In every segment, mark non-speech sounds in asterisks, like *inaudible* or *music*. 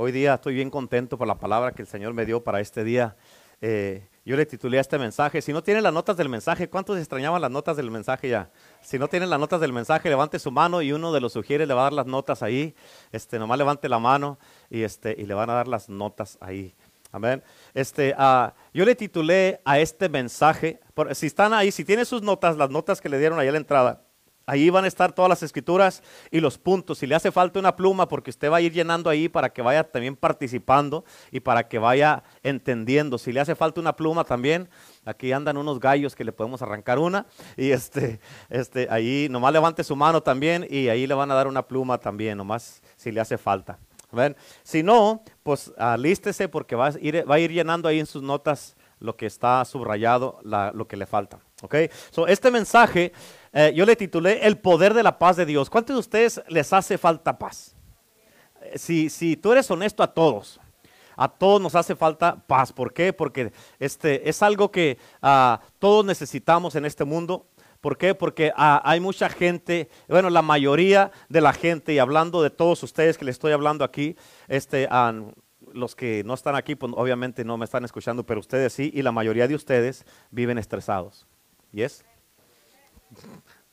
Hoy día estoy bien contento por la palabra que el Señor me dio para este día. Eh, yo le titulé a este mensaje. Si no tienen las notas del mensaje, ¿cuántos extrañaban las notas del mensaje ya? Si no tienen las notas del mensaje, levante su mano y uno de los sugieres le va a dar las notas ahí. Este, nomás levante la mano y, este, y le van a dar las notas ahí. Amén. Este, uh, yo le titulé a este mensaje, por, si están ahí, si tienen sus notas, las notas que le dieron ahí a la entrada, Ahí van a estar todas las escrituras y los puntos. Si le hace falta una pluma, porque usted va a ir llenando ahí para que vaya también participando y para que vaya entendiendo. Si le hace falta una pluma también, aquí andan unos gallos que le podemos arrancar una. Y este, este, ahí nomás levante su mano también y ahí le van a dar una pluma también, nomás si le hace falta. ¿Ven? Si no, pues alístese porque va a, ir, va a ir llenando ahí en sus notas lo que está subrayado, lo que le falta. ¿Ok? Este mensaje eh, yo le titulé El poder de la paz de Dios. ¿Cuántos de ustedes les hace falta paz? Eh, si, si tú eres honesto a todos, a todos nos hace falta paz. ¿Por qué? Porque este, es algo que uh, todos necesitamos en este mundo. ¿Por qué? Porque uh, hay mucha gente, bueno, la mayoría de la gente, y hablando de todos ustedes que les estoy hablando aquí, este, uh, los que no están aquí, pues, obviamente no me están escuchando, pero ustedes sí, y la mayoría de ustedes viven estresados. ¿Yes?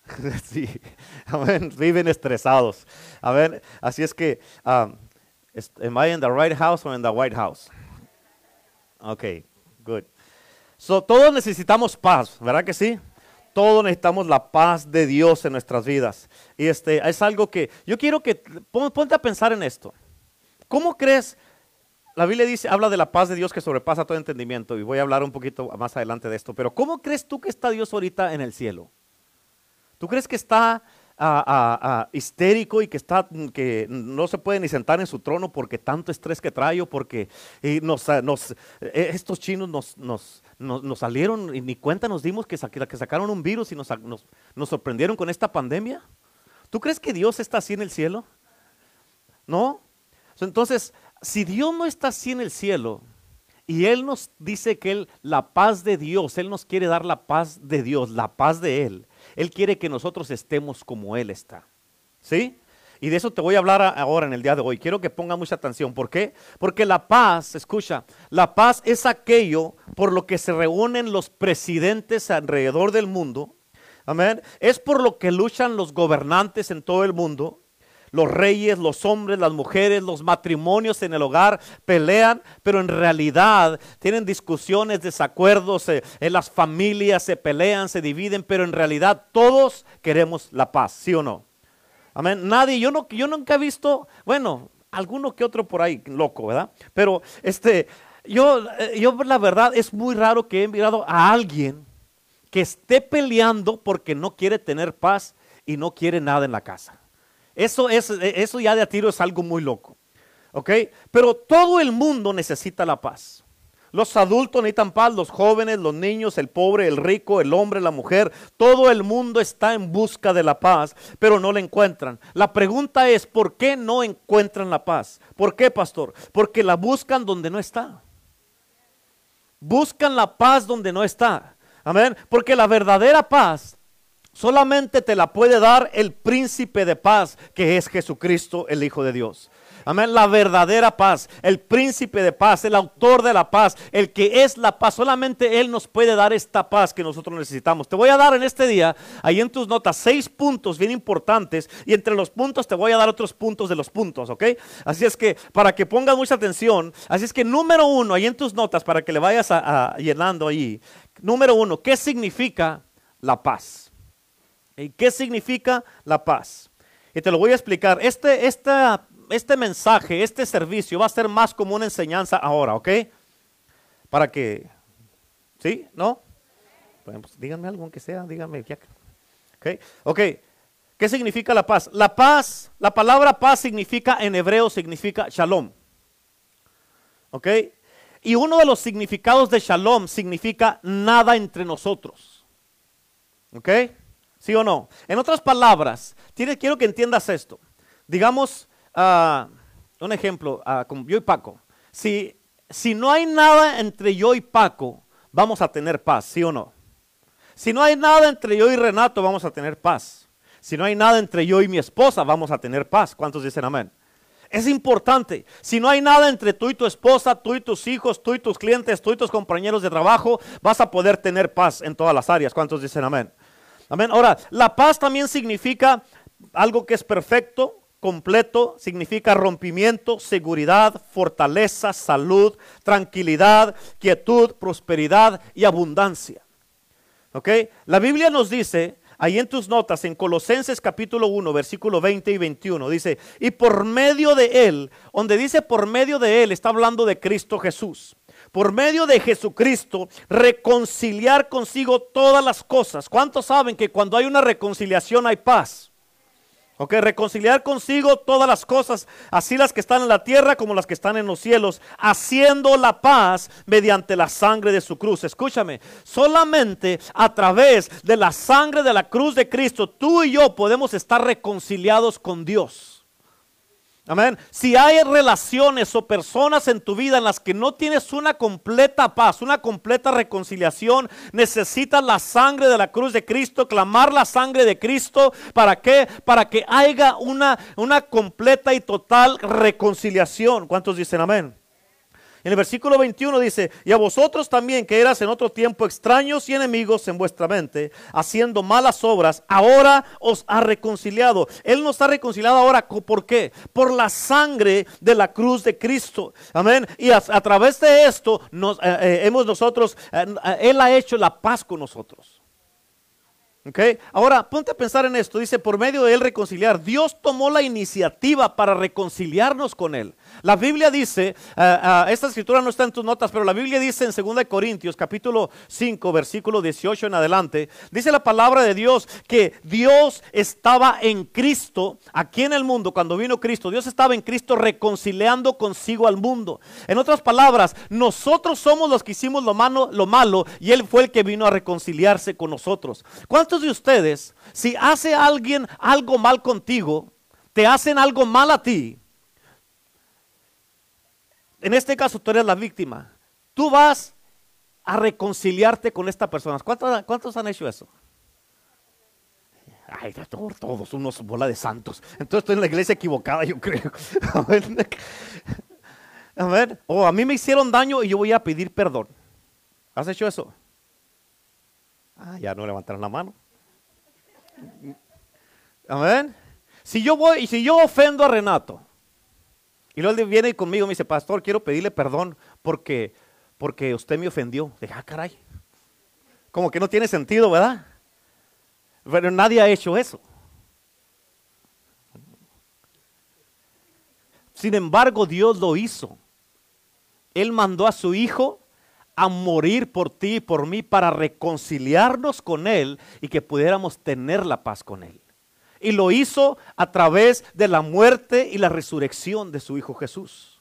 *laughs* sí, viven estresados. A ver, así es que, um, am I in the right house or in the White House? Ok, good. So, todos necesitamos paz, ¿verdad que sí? Todos necesitamos la paz de Dios en nuestras vidas. Y este es algo que yo quiero que ponte a pensar en esto. ¿Cómo crees? La Biblia dice, habla de la paz de Dios que sobrepasa todo entendimiento y voy a hablar un poquito más adelante de esto, pero ¿cómo crees tú que está Dios ahorita en el cielo? ¿Tú crees que está ah, ah, ah, histérico y que, está, que no se puede ni sentar en su trono porque tanto estrés que trae o porque nos, e, estos chinos nos, nos, salieron y ni cuenta nos dimos que, que sacaron un virus y nos, nos sorprendieron con esta pandemia? ¿Tú crees que Dios está así en el cielo? ¿No? Entonces, si Dios no está así en el cielo, y Él nos dice que Él, la paz de Dios, Él nos quiere dar la paz de Dios, la paz de Él. Él quiere que nosotros estemos como Él está. ¿Sí? Y de eso te voy a hablar ahora en el día de hoy. Quiero que ponga mucha atención. ¿Por qué? Porque la paz, escucha, la paz es aquello por lo que se reúnen los presidentes alrededor del mundo. Amén. Es por lo que luchan los gobernantes en todo el mundo los reyes, los hombres, las mujeres, los matrimonios en el hogar pelean, pero en realidad tienen discusiones, desacuerdos, eh, en las familias se pelean, se dividen, pero en realidad todos queremos la paz, ¿sí o no? Amén. Nadie, yo, no, yo nunca he visto, bueno, alguno que otro por ahí, loco, ¿verdad? Pero este, yo, eh, yo la verdad es muy raro que he mirado a alguien que esté peleando porque no quiere tener paz y no quiere nada en la casa. Eso, es, eso ya de a tiro es algo muy loco. ¿Ok? Pero todo el mundo necesita la paz. Los adultos necesitan paz, los jóvenes, los niños, el pobre, el rico, el hombre, la mujer. Todo el mundo está en busca de la paz, pero no la encuentran. La pregunta es, ¿por qué no encuentran la paz? ¿Por qué, pastor? Porque la buscan donde no está. Buscan la paz donde no está. Amén. Porque la verdadera paz Solamente te la puede dar el príncipe de paz, que es Jesucristo, el Hijo de Dios. Amén. La verdadera paz, el príncipe de paz, el autor de la paz, el que es la paz. Solamente Él nos puede dar esta paz que nosotros necesitamos. Te voy a dar en este día, ahí en tus notas, seis puntos bien importantes. Y entre los puntos te voy a dar otros puntos de los puntos, ¿ok? Así es que para que pongas mucha atención, así es que número uno, ahí en tus notas, para que le vayas a, llenando ahí. Número uno, ¿qué significa la paz? ¿Y qué significa la paz? Y te lo voy a explicar. Este, este mensaje, este servicio va a ser más como una enseñanza ahora, ¿ok? Para que, ¿sí? ¿No? Pues, díganme algo, aunque sea, díganme. ¿Ok? Ok. ¿Qué significa la paz? La paz, la palabra paz significa, en hebreo significa shalom. ¿Ok? Y uno de los significados de shalom significa nada entre nosotros. ¿Ok? ¿Sí o no? En otras palabras, quiero que entiendas esto. Digamos, ah, un ejemplo, uh, como yo y Paco. Si, si no hay nada entre yo y Paco, vamos a tener paz, ¿sí o no? Si no hay nada entre yo y Renato, vamos a tener paz. Si no hay nada entre yo y mi esposa, vamos a tener paz. ¿Cuántos dicen amén? Es importante. Si no hay nada entre tú y tu esposa, tú y tus hijos, tú y tus clientes, tú y tus compañeros de trabajo, vas a poder tener paz en todas las áreas. ¿Cuántos dicen amén? Amén. Ahora, la paz también significa algo que es perfecto, completo, significa rompimiento, seguridad, fortaleza, salud, tranquilidad, quietud, prosperidad y abundancia. ¿Ok? La Biblia nos dice Ahí en tus notas, en Colosenses capítulo 1, versículo 20 y 21, dice, y por medio de Él, donde dice por medio de Él, está hablando de Cristo Jesús. Por medio de Jesucristo, reconciliar consigo todas las cosas. ¿Cuántos saben que cuando hay una reconciliación hay paz? Ok, reconciliar consigo todas las cosas, así las que están en la tierra como las que están en los cielos, haciendo la paz mediante la sangre de su cruz. Escúchame, solamente a través de la sangre de la cruz de Cristo, tú y yo podemos estar reconciliados con Dios. Amén. Si hay relaciones o personas en tu vida en las que no tienes una completa paz, una completa reconciliación, necesitas la sangre de la cruz de Cristo, clamar la sangre de Cristo. ¿Para qué? Para que haya una, una completa y total reconciliación. ¿Cuántos dicen amén? En el versículo 21 dice, y a vosotros también que eras en otro tiempo extraños y enemigos en vuestra mente, haciendo malas obras, ahora os ha reconciliado. Él nos ha reconciliado ahora, ¿por qué? Por la sangre de la cruz de Cristo. Amén. Y a, través de esto nos, eh, eh, hemos nosotros, eh, Él ha hecho la paz con nosotros. Okay. Ahora, ponte a pensar en esto. Dice, por medio de él reconciliar. Dios tomó la iniciativa para reconciliarnos con él. La Biblia dice, eh, esta escritura no está en tus notas, pero la Biblia dice en 2 Corintios capítulo 5, versículo 18 en adelante, dice la palabra de Dios que Dios estaba en Cristo, aquí en el mundo, cuando vino Cristo, Dios estaba en Cristo reconciliando consigo al mundo. En otras palabras, nosotros somos los que hicimos lo malo, lo malo y Él fue el que vino a reconciliarse con nosotros. ¿Cuántos de ustedes, si hace alguien algo mal contigo, te hacen algo mal a ti, en este caso tú eres la víctima, tú vas a reconciliarte con esta persona. ¿Cuántos, han hecho eso? Ay, todos, unos bola de santos. Entonces estoy en la iglesia equivocada, yo creo. *laughs* A ver, o oh, a mí me hicieron daño y yo voy a pedir perdón. ¿Has hecho eso? Ah, ya no levantaron la mano. Amén. Si yo voy y si yo ofendo a Renato, y luego viene conmigo y me dice, pastor, quiero pedirle perdón porque, porque usted me ofendió. Dije, ah, caray. Como que no tiene sentido, ¿verdad? Pero nadie ha hecho eso. Sin embargo, Dios lo hizo. Él mandó a su Hijo a morir por ti y por mí para reconciliarnos con Él y que pudiéramos tener la paz con Él. Y lo hizo a través de la muerte y la resurrección de su Hijo Jesús.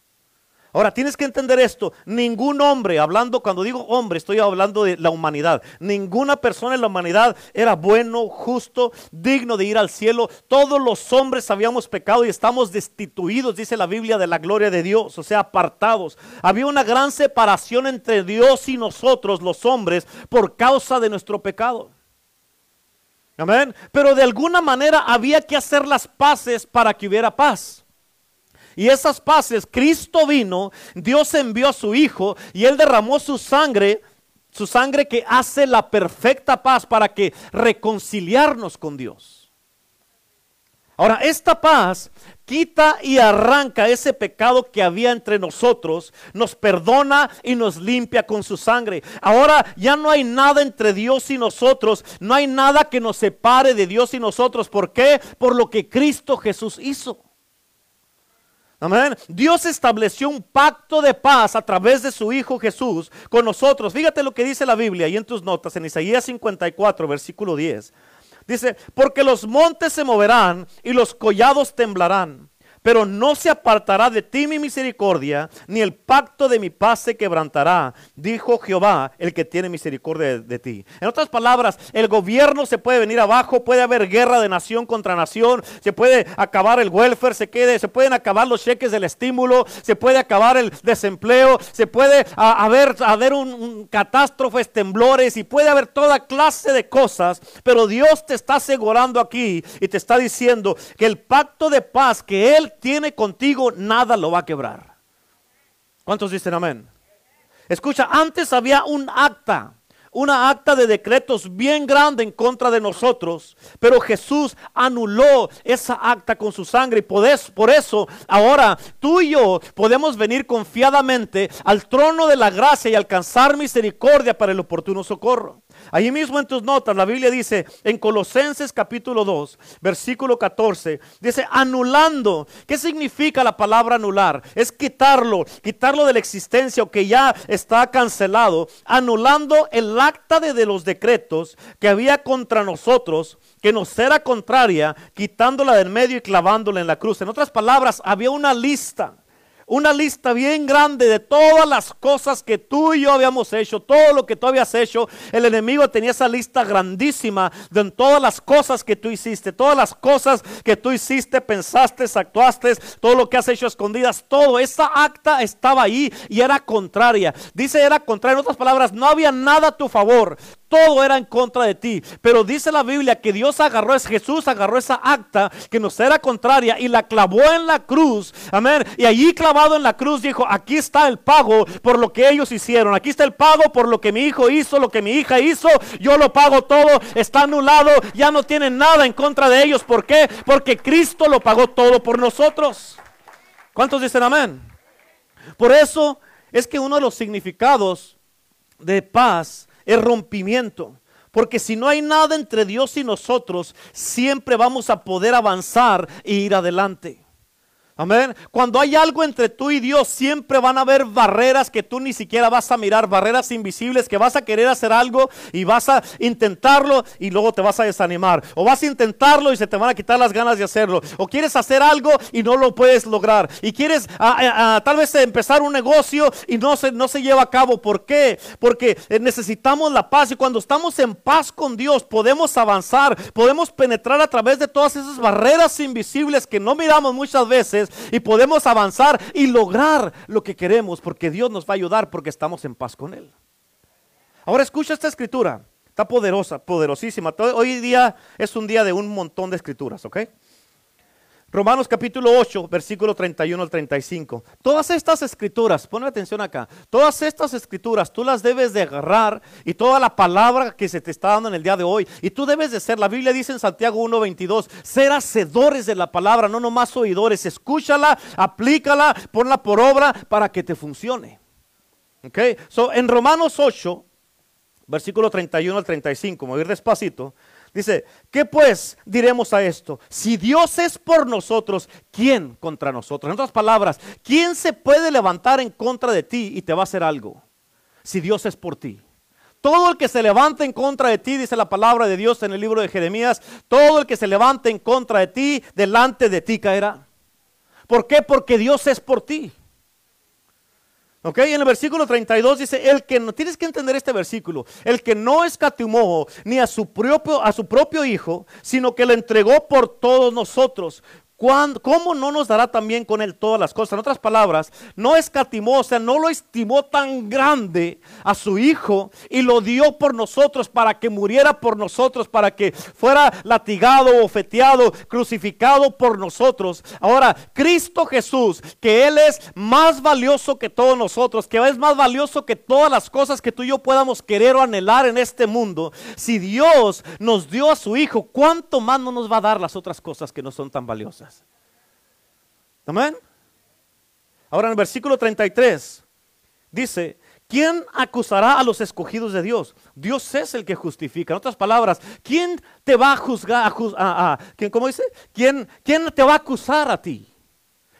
Ahora, tienes que entender esto. Ningún hombre, hablando, cuando digo hombre, estoy hablando de la humanidad. Ninguna persona en la humanidad era bueno, justo, digno de ir al cielo. Todos los hombres habíamos pecado y estamos destituidos, dice la Biblia, de la gloria de Dios, o sea, apartados. Había una gran separación entre Dios y nosotros, los hombres, por causa de nuestro pecado. Amén. Pero de alguna manera había que hacer las paces para que hubiera paz. Y esas paces, Cristo vino, Dios envió a su Hijo y Él derramó su sangre, su sangre que hace la perfecta paz para que reconciliarnos con Dios. Ahora, esta paz quita y arranca ese pecado que había entre nosotros, nos perdona y nos limpia con su sangre. Ahora ya no hay nada entre Dios y nosotros, no hay nada que nos separe de Dios y nosotros. ¿Por qué? Por lo que Cristo Jesús hizo. Amén. Dios estableció un pacto de paz a través de su Hijo Jesús con nosotros. Fíjate lo que dice la Biblia y en tus notas en Isaías 54, versículo 10. Dice, porque los montes se moverán y los collados temblarán pero no se apartará de ti mi misericordia, ni el pacto de mi paz se quebrantará, dijo Jehová, el que tiene misericordia de, ti. En otras palabras, el gobierno se puede venir abajo, puede haber guerra de nación contra nación, se puede acabar el welfare, se, quede, se pueden acabar los cheques del estímulo, se puede acabar el desempleo, se puede haber, haber un, catástrofes, temblores y puede haber toda clase de cosas, pero Dios te está asegurando aquí y te está diciendo que el pacto de paz que Él tiene contigo, nada lo va a quebrar. ¿Cuántos dicen amén? Escucha, antes había un acta una acta de decretos bien grande en contra de nosotros, pero Jesús anuló esa acta con su sangre y por eso, por eso ahora tú y yo podemos venir confiadamente al trono de la gracia y alcanzar misericordia para el oportuno socorro. Allí mismo en tus notas la Biblia dice en Colosenses capítulo 2, versículo 14, dice anulando. ¿Qué significa la palabra anular? Es quitarlo, quitarlo de la existencia o que ya está cancelado, anulando el acta de, los decretos que había contra nosotros, que nos era contraria, quitándola del medio y clavándola en la cruz. En otras palabras, había una lista una lista bien grande de todas las cosas que tú y yo habíamos hecho, todo lo que tú habías hecho. El enemigo tenía esa lista grandísima de todas las cosas que tú hiciste, todas las cosas que tú hiciste, pensaste, actuaste, todo lo que has hecho escondidas, todo. Esa acta estaba ahí y era contraria. Dice era contraria, en otras palabras, no había nada a tu favor todo era en contra de ti. Pero dice la Biblia que Dios agarró, es Jesús agarró esa acta que nos era contraria y la clavó en la cruz. Amén. Y allí clavado en la cruz dijo, aquí está el pago por lo que ellos hicieron. Aquí está el pago por lo que mi hijo hizo, lo que mi hija hizo. Yo lo pago todo. Está anulado. Ya no tienen nada en contra de ellos. ¿Por qué? Porque Cristo lo pagó todo por nosotros. ¿Cuántos dicen amén? Por eso es que uno de los significados de paz el rompimiento. Porque si no hay nada entre Dios y nosotros, siempre vamos a poder avanzar e ir adelante. Amén. Cuando hay algo entre tú y Dios, siempre van a haber barreras que tú ni siquiera vas a mirar, barreras invisibles que vas a querer hacer algo y vas a intentarlo y luego te vas a desanimar. O vas a intentarlo y se te van a quitar las ganas de hacerlo. O quieres hacer algo y no lo puedes lograr. Y quieres tal vez empezar un negocio y no se, no se lleva a cabo. ¿Por qué? Porque eh, necesitamos la paz y cuando estamos en paz con Dios podemos avanzar, podemos penetrar a través de todas esas barreras invisibles que no miramos muchas veces y podemos avanzar y lograr lo que queremos porque Dios nos va a ayudar porque estamos en paz con Él. Ahora escucha esta escritura, está poderosa, poderosísima. Hoy día es un día de un montón de escrituras, ¿ok? Romanos capítulo 8, versículo 31 al 35. Todas estas escrituras, pon atención acá, todas estas escrituras tú las debes de agarrar y toda la palabra que se te está dando en el día de hoy. Y tú debes de ser, la Biblia dice en Santiago 1, 22, ser hacedores de la palabra, no nomás oidores. Escúchala, aplícala, ponla por obra para que te funcione. Ok, so en Romanos 8, versículo 31 al 35, voy a ir despacito. Dice, ¿qué pues diremos a esto? Si Dios es por nosotros, ¿quién contra nosotros? En otras palabras, ¿quién se puede levantar en contra de ti y te va a hacer algo? Si Dios es por ti. Todo el que se levante en contra de ti, dice la palabra de Dios en el libro de Jeremías, todo el que se levante en contra de ti, delante de ti caerá. ¿Por qué? Porque Dios es por ti. Ok, en el versículo 32 dice, el que no, tienes que entender este versículo, el que no escatimó ni a su propio, a su propio hijo, sino que lo entregó por todos nosotros. ¿Cómo no nos dará también con él todas las cosas? En otras palabras, no escatimó, o sea, no lo estimó tan grande a su hijo y lo dio por nosotros para que muriera por nosotros, para que fuera latigado, ofeteado, crucificado por nosotros. Ahora, Cristo Jesús, que Él es más valioso que todos nosotros, que es más valioso que todas las cosas que tú y yo podamos querer o anhelar en este mundo. Si Dios nos dio a su hijo, ¿cuánto más no nos va a dar las otras cosas que no son tan valiosas? Amén. Ahora en el versículo 33 dice, ¿quién acusará a los escogidos de Dios? Dios es el que justifica. En otras palabras, ¿quién te va a juzgar? A, ¿quién, ¿Cómo dice? ¿Quién, ¿Quién te va a acusar a ti?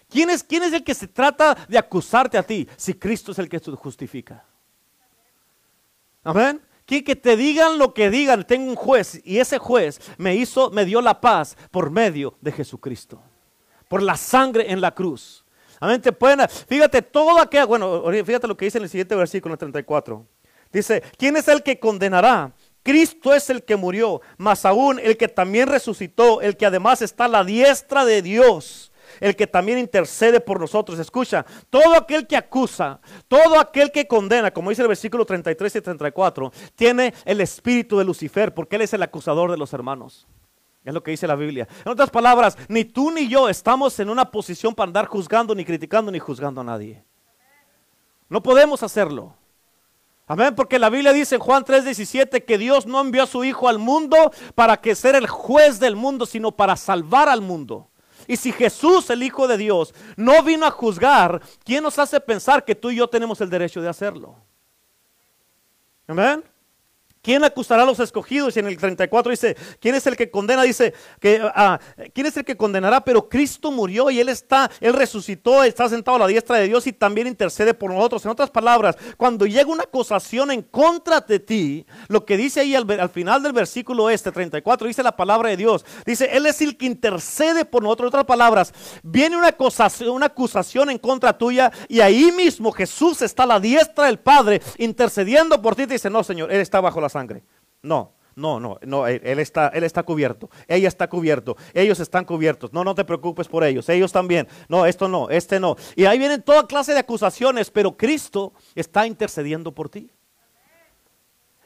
¿Quién es, ¿Quién es el que se trata de acusarte a ti si Cristo es el que justifica? Amén. Que, que te digan lo que digan, tengo un juez y ese juez me hizo, me dio la paz por medio de Jesucristo por la sangre en la cruz. Amén, te pueden, fíjate, todo aquello, bueno, fíjate lo que dice en el siguiente versículo 34. Dice, ¿quién es el que condenará? Cristo es el que murió, más aún el que también resucitó, el que además está a la diestra de Dios, el que también intercede por nosotros. Escucha, todo aquel que acusa, todo aquel que condena, como dice el versículo 33 y 34, tiene el espíritu de Lucifer, porque él es el acusador de los hermanos. Es lo que dice la Biblia. En otras palabras, ni tú ni yo estamos en una posición para andar juzgando, ni criticando, ni juzgando a nadie. No podemos hacerlo. Amén, porque la Biblia dice en Juan 3:17 que Dios no envió a su Hijo al mundo para que ser el juez del mundo, sino para salvar al mundo. Y si Jesús, el Hijo de Dios, no vino a juzgar, ¿quién nos hace pensar que tú y yo tenemos el derecho de hacerlo? Amén. ¿Quién acusará a los escogidos? Y en el 34 dice, ¿quién es el que condena? Dice, que, ah, ¿quién es el que condenará? Pero Cristo murió y Él está, Él resucitó, está sentado a la diestra de Dios y también intercede por nosotros. En otras palabras, cuando llega una acusación en contra de ti, lo que dice ahí al, al final del versículo este, 34, dice la palabra de Dios. Dice, Él es el que intercede por nosotros. En otras palabras, viene una acusación, una acusación en contra tuya y ahí mismo Jesús está a la diestra del Padre intercediendo por ti. Te dice, no, Señor, Él está bajo la sangre. No, no, no, no, él, está, él está cubierto, ella está cubierto, ellos están cubiertos, no, no te preocupes por ellos, ellos también, no, esto no, este no. Y ahí vienen toda clase de acusaciones, pero Cristo está intercediendo por ti.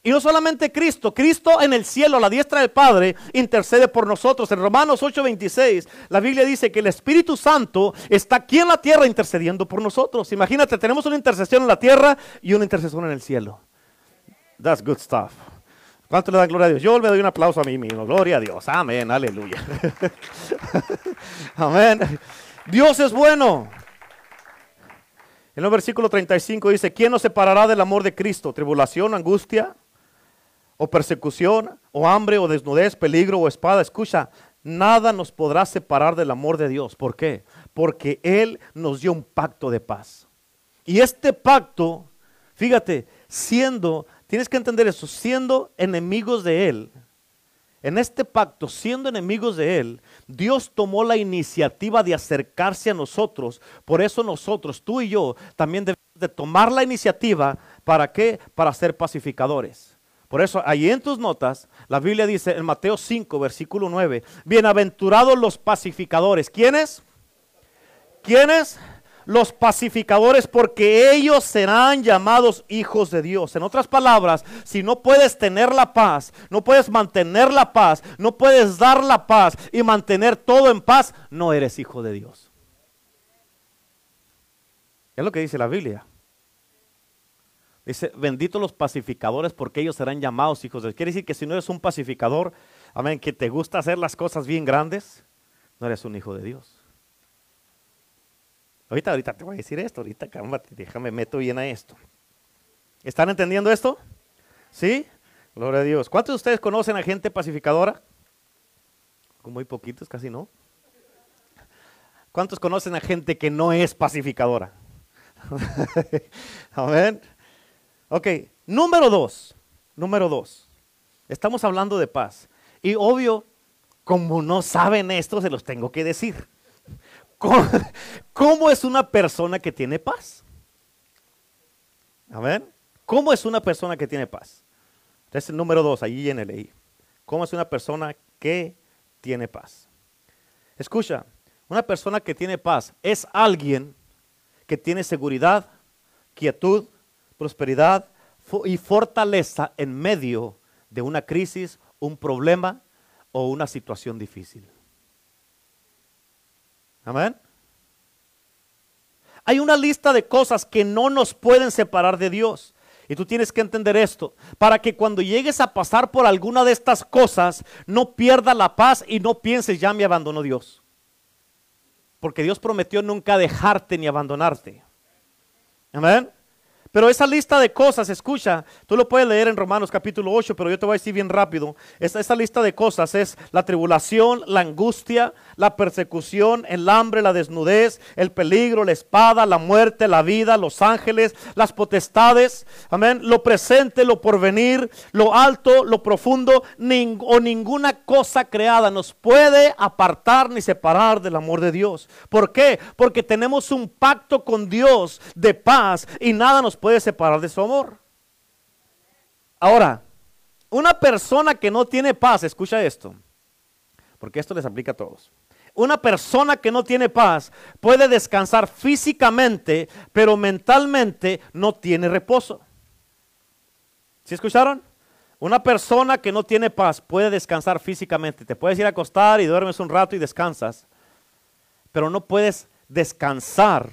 Y no solamente Cristo, Cristo en el cielo, a la diestra del Padre, intercede por nosotros. En Romanos 8:26, la Biblia dice que el Espíritu Santo está aquí en la tierra intercediendo por nosotros. Imagínate, tenemos una intercesión en la tierra y una intercesión en el cielo. That's good stuff. ¿Cuánto le dan gloria a Dios? Yo le doy un aplauso a mí mismo. Gloria a Dios. Amén. Aleluya. *laughs* Amén. Dios es bueno. En el versículo 35 dice, ¿quién nos separará del amor de Cristo? ¿Tribulación, angustia, o persecución, o hambre, o desnudez, peligro, o espada? Escucha, nada nos podrá separar del amor de Dios. ¿Por qué? Porque Él nos dio un pacto de paz. Y este pacto, fíjate, siendo Tienes que entender eso, siendo enemigos de Él, en este pacto, siendo enemigos de Él, Dios tomó la iniciativa de acercarse a nosotros. Por eso nosotros, tú y yo, también debemos de tomar la iniciativa. ¿Para qué? Para ser pacificadores. Por eso, ahí en tus notas, la Biblia dice en Mateo 5, versículo 9, bienaventurados los pacificadores. ¿Quiénes? ¿Quiénes? Los pacificadores porque ellos serán llamados hijos de Dios. En otras palabras, si no puedes tener la paz, no puedes mantener la paz, no puedes dar la paz y mantener todo en paz, no eres hijo de Dios. Es lo que dice la Biblia. Dice, benditos los pacificadores porque ellos serán llamados hijos de Dios. Quiere decir que si no eres un pacificador, amén, que te gusta hacer las cosas bien grandes, no eres un hijo de Dios. Ahorita, ahorita te voy a decir esto, ahorita cálmate, déjame meto bien a esto. ¿Están entendiendo esto? ¿Sí? Gloria a Dios. ¿Cuántos de ustedes conocen a gente pacificadora? Muy poquitos, casi no. ¿Cuántos conocen a gente que no es pacificadora? *laughs* Amén. Ok, número dos. Número dos. Estamos hablando de paz. Y obvio, como no saben esto, se los tengo que decir. ¿Cómo, es una persona que tiene paz? Amén. ¿Cómo es una persona que tiene paz? Es el número dos, allí en el I. ¿Cómo es una persona que tiene paz? Escucha, una persona que tiene paz es alguien que tiene seguridad, quietud, prosperidad y fortaleza en medio de una crisis, un problema o una situación difícil. Amén. Hay una lista de cosas que no nos pueden separar de Dios. Y tú tienes que entender esto, para que cuando llegues a pasar por alguna de estas cosas, no pierda la paz y no pienses, ya me abandonó Dios. Porque Dios prometió nunca dejarte ni abandonarte. Amén. Pero esa lista de cosas, escucha, tú lo puedes leer en Romanos capítulo 8, pero yo te voy a decir bien rápido. Esta, esta lista de cosas es la tribulación, la angustia, la persecución, el hambre, la desnudez, el peligro, la espada, la muerte, la vida, los ángeles, las potestades, amén, lo presente, lo porvenir, lo alto, lo profundo, o ninguna cosa creada nos puede apartar ni separar del amor de Dios. ¿Por qué? Porque tenemos un pacto con Dios de paz y nada nos puede separar de su amor. Ahora, una persona que no tiene paz, escucha esto, porque esto les aplica a todos. Una persona que no tiene paz puede descansar físicamente, pero mentalmente no tiene reposo. ¿Sí escucharon? Una persona que no tiene paz puede descansar físicamente. Te puedes ir a acostar y duermes un rato y descansas. Pero no puedes descansar,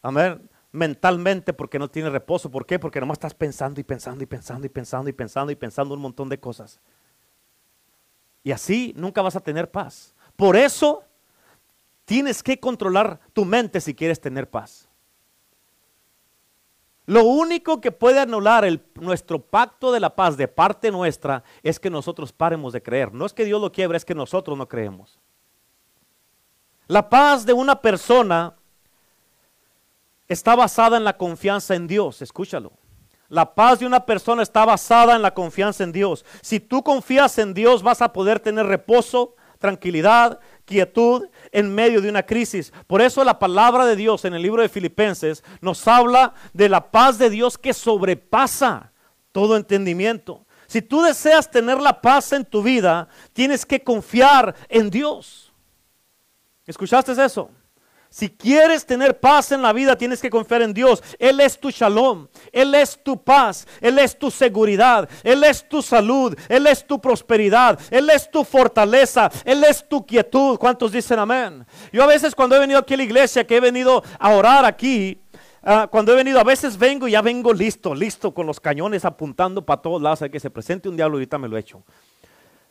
amén, mentalmente porque no tienes reposo. ¿Por qué? Porque nomás estás pensando y pensando y pensando y pensando y pensando y pensando un montón de cosas. Y así nunca vas a tener paz. Por eso tienes que controlar tu mente si quieres tener paz. Lo único que puede anular nuestro pacto de la paz de parte nuestra es que nosotros paremos de creer. No es que Dios lo quiebre, es que nosotros no creemos. La paz de una persona está basada en la confianza en Dios, escúchalo. La paz de una persona está basada en la confianza en Dios. Si tú confías en Dios vas a poder tener reposo, tranquilidad, quietud en medio de una crisis. Por eso la palabra de Dios en el libro de Filipenses nos habla de la paz de Dios que sobrepasa todo entendimiento. Si tú deseas tener la paz en tu vida, tienes que confiar en Dios. ¿Escuchaste eso? Si quieres tener paz en la vida, tienes que confiar en Dios. Él es tu shalom, Él es tu paz, Él es tu seguridad, Él es tu salud, Él es tu prosperidad, Él es tu fortaleza, Él es tu quietud. ¿Cuántos dicen amén? Yo a veces cuando he venido aquí a la iglesia, que he venido a orar aquí, ah, cuando he venido, a veces vengo y ya vengo listo, listo, con los cañones apuntando para todos lados, a que se presente un diablo, ahorita me lo he hecho.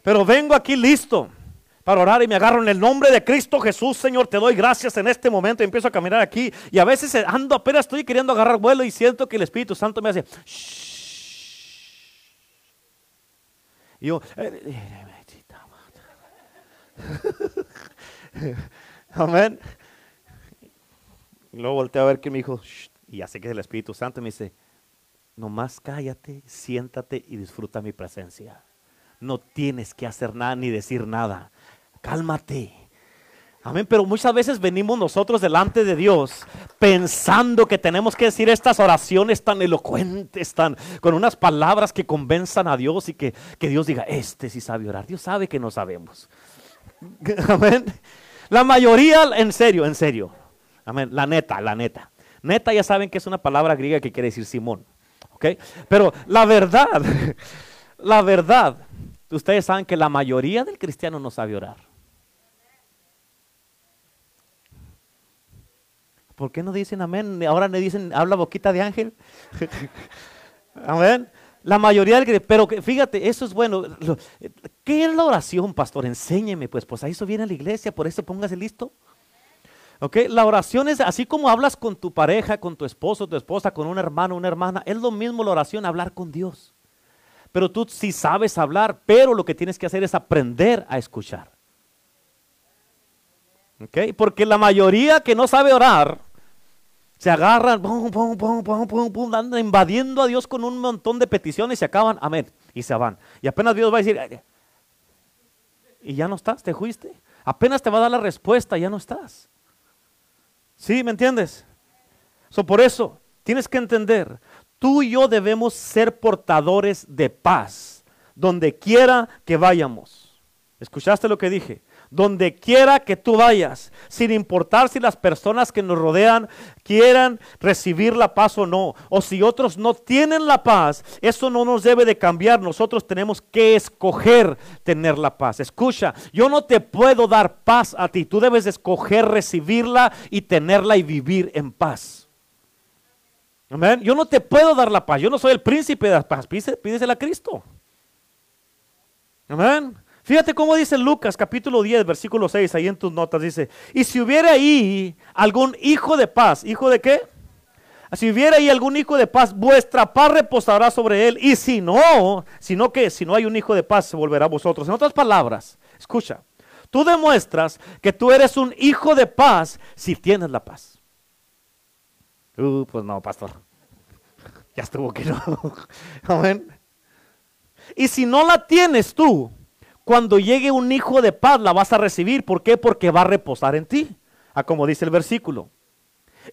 Pero vengo aquí listo para orar y me agarro en el nombre de Cristo Jesús, Señor, te doy gracias en este momento y empiezo a caminar aquí y a veces ando apenas estoy queriendo agarrar vuelo y siento que el Espíritu Santo me hace y yo eh, Amén. Y luego volteé a ver que me dijo, y ya sé que el Espíritu Santo, me dice, nomás cállate, siéntate y disfruta mi presencia. No tienes que hacer nada ni decir nada cálmate. Amén, pero muchas veces venimos nosotros delante de Dios pensando que tenemos que decir estas oraciones tan elocuentes, tan con unas palabras que convenzan a Dios y que, que Dios diga, este sí sabe orar. Dios sabe que no sabemos. *laughs* Amén. La mayoría, en serio, en serio. Amén. La neta, la neta. Neta ya saben que es una palabra griega que quiere decir Simón. ¿Ok? Pero la verdad, *laughs* la verdad, ustedes saben que la mayoría del cristiano no sabe orar. ¿Por qué no dicen amén? Ahora le dicen, habla boquita de ángel. *laughs* amén. La mayoría del pero fíjate, eso es bueno. ¿Qué es la oración, pastor? Enséñeme, pues, pues ahí eso viene a la iglesia, por eso póngase listo. ¿Ok? La oración es así como hablas con tu pareja, con tu esposo, tu esposa, con un hermano, una hermana. Es lo mismo la oración, hablar con Dios. Pero tú sí sabes hablar, pero lo que tienes que hacer es aprender a escuchar. ¿Ok? Porque la mayoría que no sabe orar, se agarran, andan invadiendo a Dios con un montón de peticiones y se acaban, amén, y se van. Y apenas Dios va a decir, y ya no estás, te fuiste. Apenas te va a dar la respuesta, ya no estás. ¿Sí? ¿Me entiendes? So, por eso, tienes que entender, tú y yo debemos ser portadores de paz, donde quiera que vayamos. ¿Escuchaste lo que dije? Donde quiera que tú vayas, sin importar si las personas que nos rodean quieran recibir la paz o no, o si otros no tienen la paz, eso no nos debe de cambiar, nosotros tenemos que escoger tener la paz. Escucha, yo no te puedo dar paz a ti, tú debes escoger recibirla y tenerla y vivir en paz. Amén. Yo no te puedo dar la paz, yo no soy el príncipe de la paz, pídesela a Cristo. Amén. Fíjate cómo dice Lucas capítulo 10, versículo 6, ahí en tus notas dice, y si hubiera ahí algún hijo de paz, ¿hijo de qué? Si hubiera ahí algún hijo de paz, vuestra paz reposará sobre él. Y si no, si no que, si no hay un hijo de paz, se volverá a vosotros. En otras palabras, escucha, tú demuestras que tú eres un hijo de paz si tienes la paz. Uh, pues no, pastor. Ya estuvo que no. *laughs* Amén. Y si no la tienes tú, cuando llegue un hijo de paz la vas a recibir. ¿Por qué? Porque va a reposar en ti, a como dice el versículo.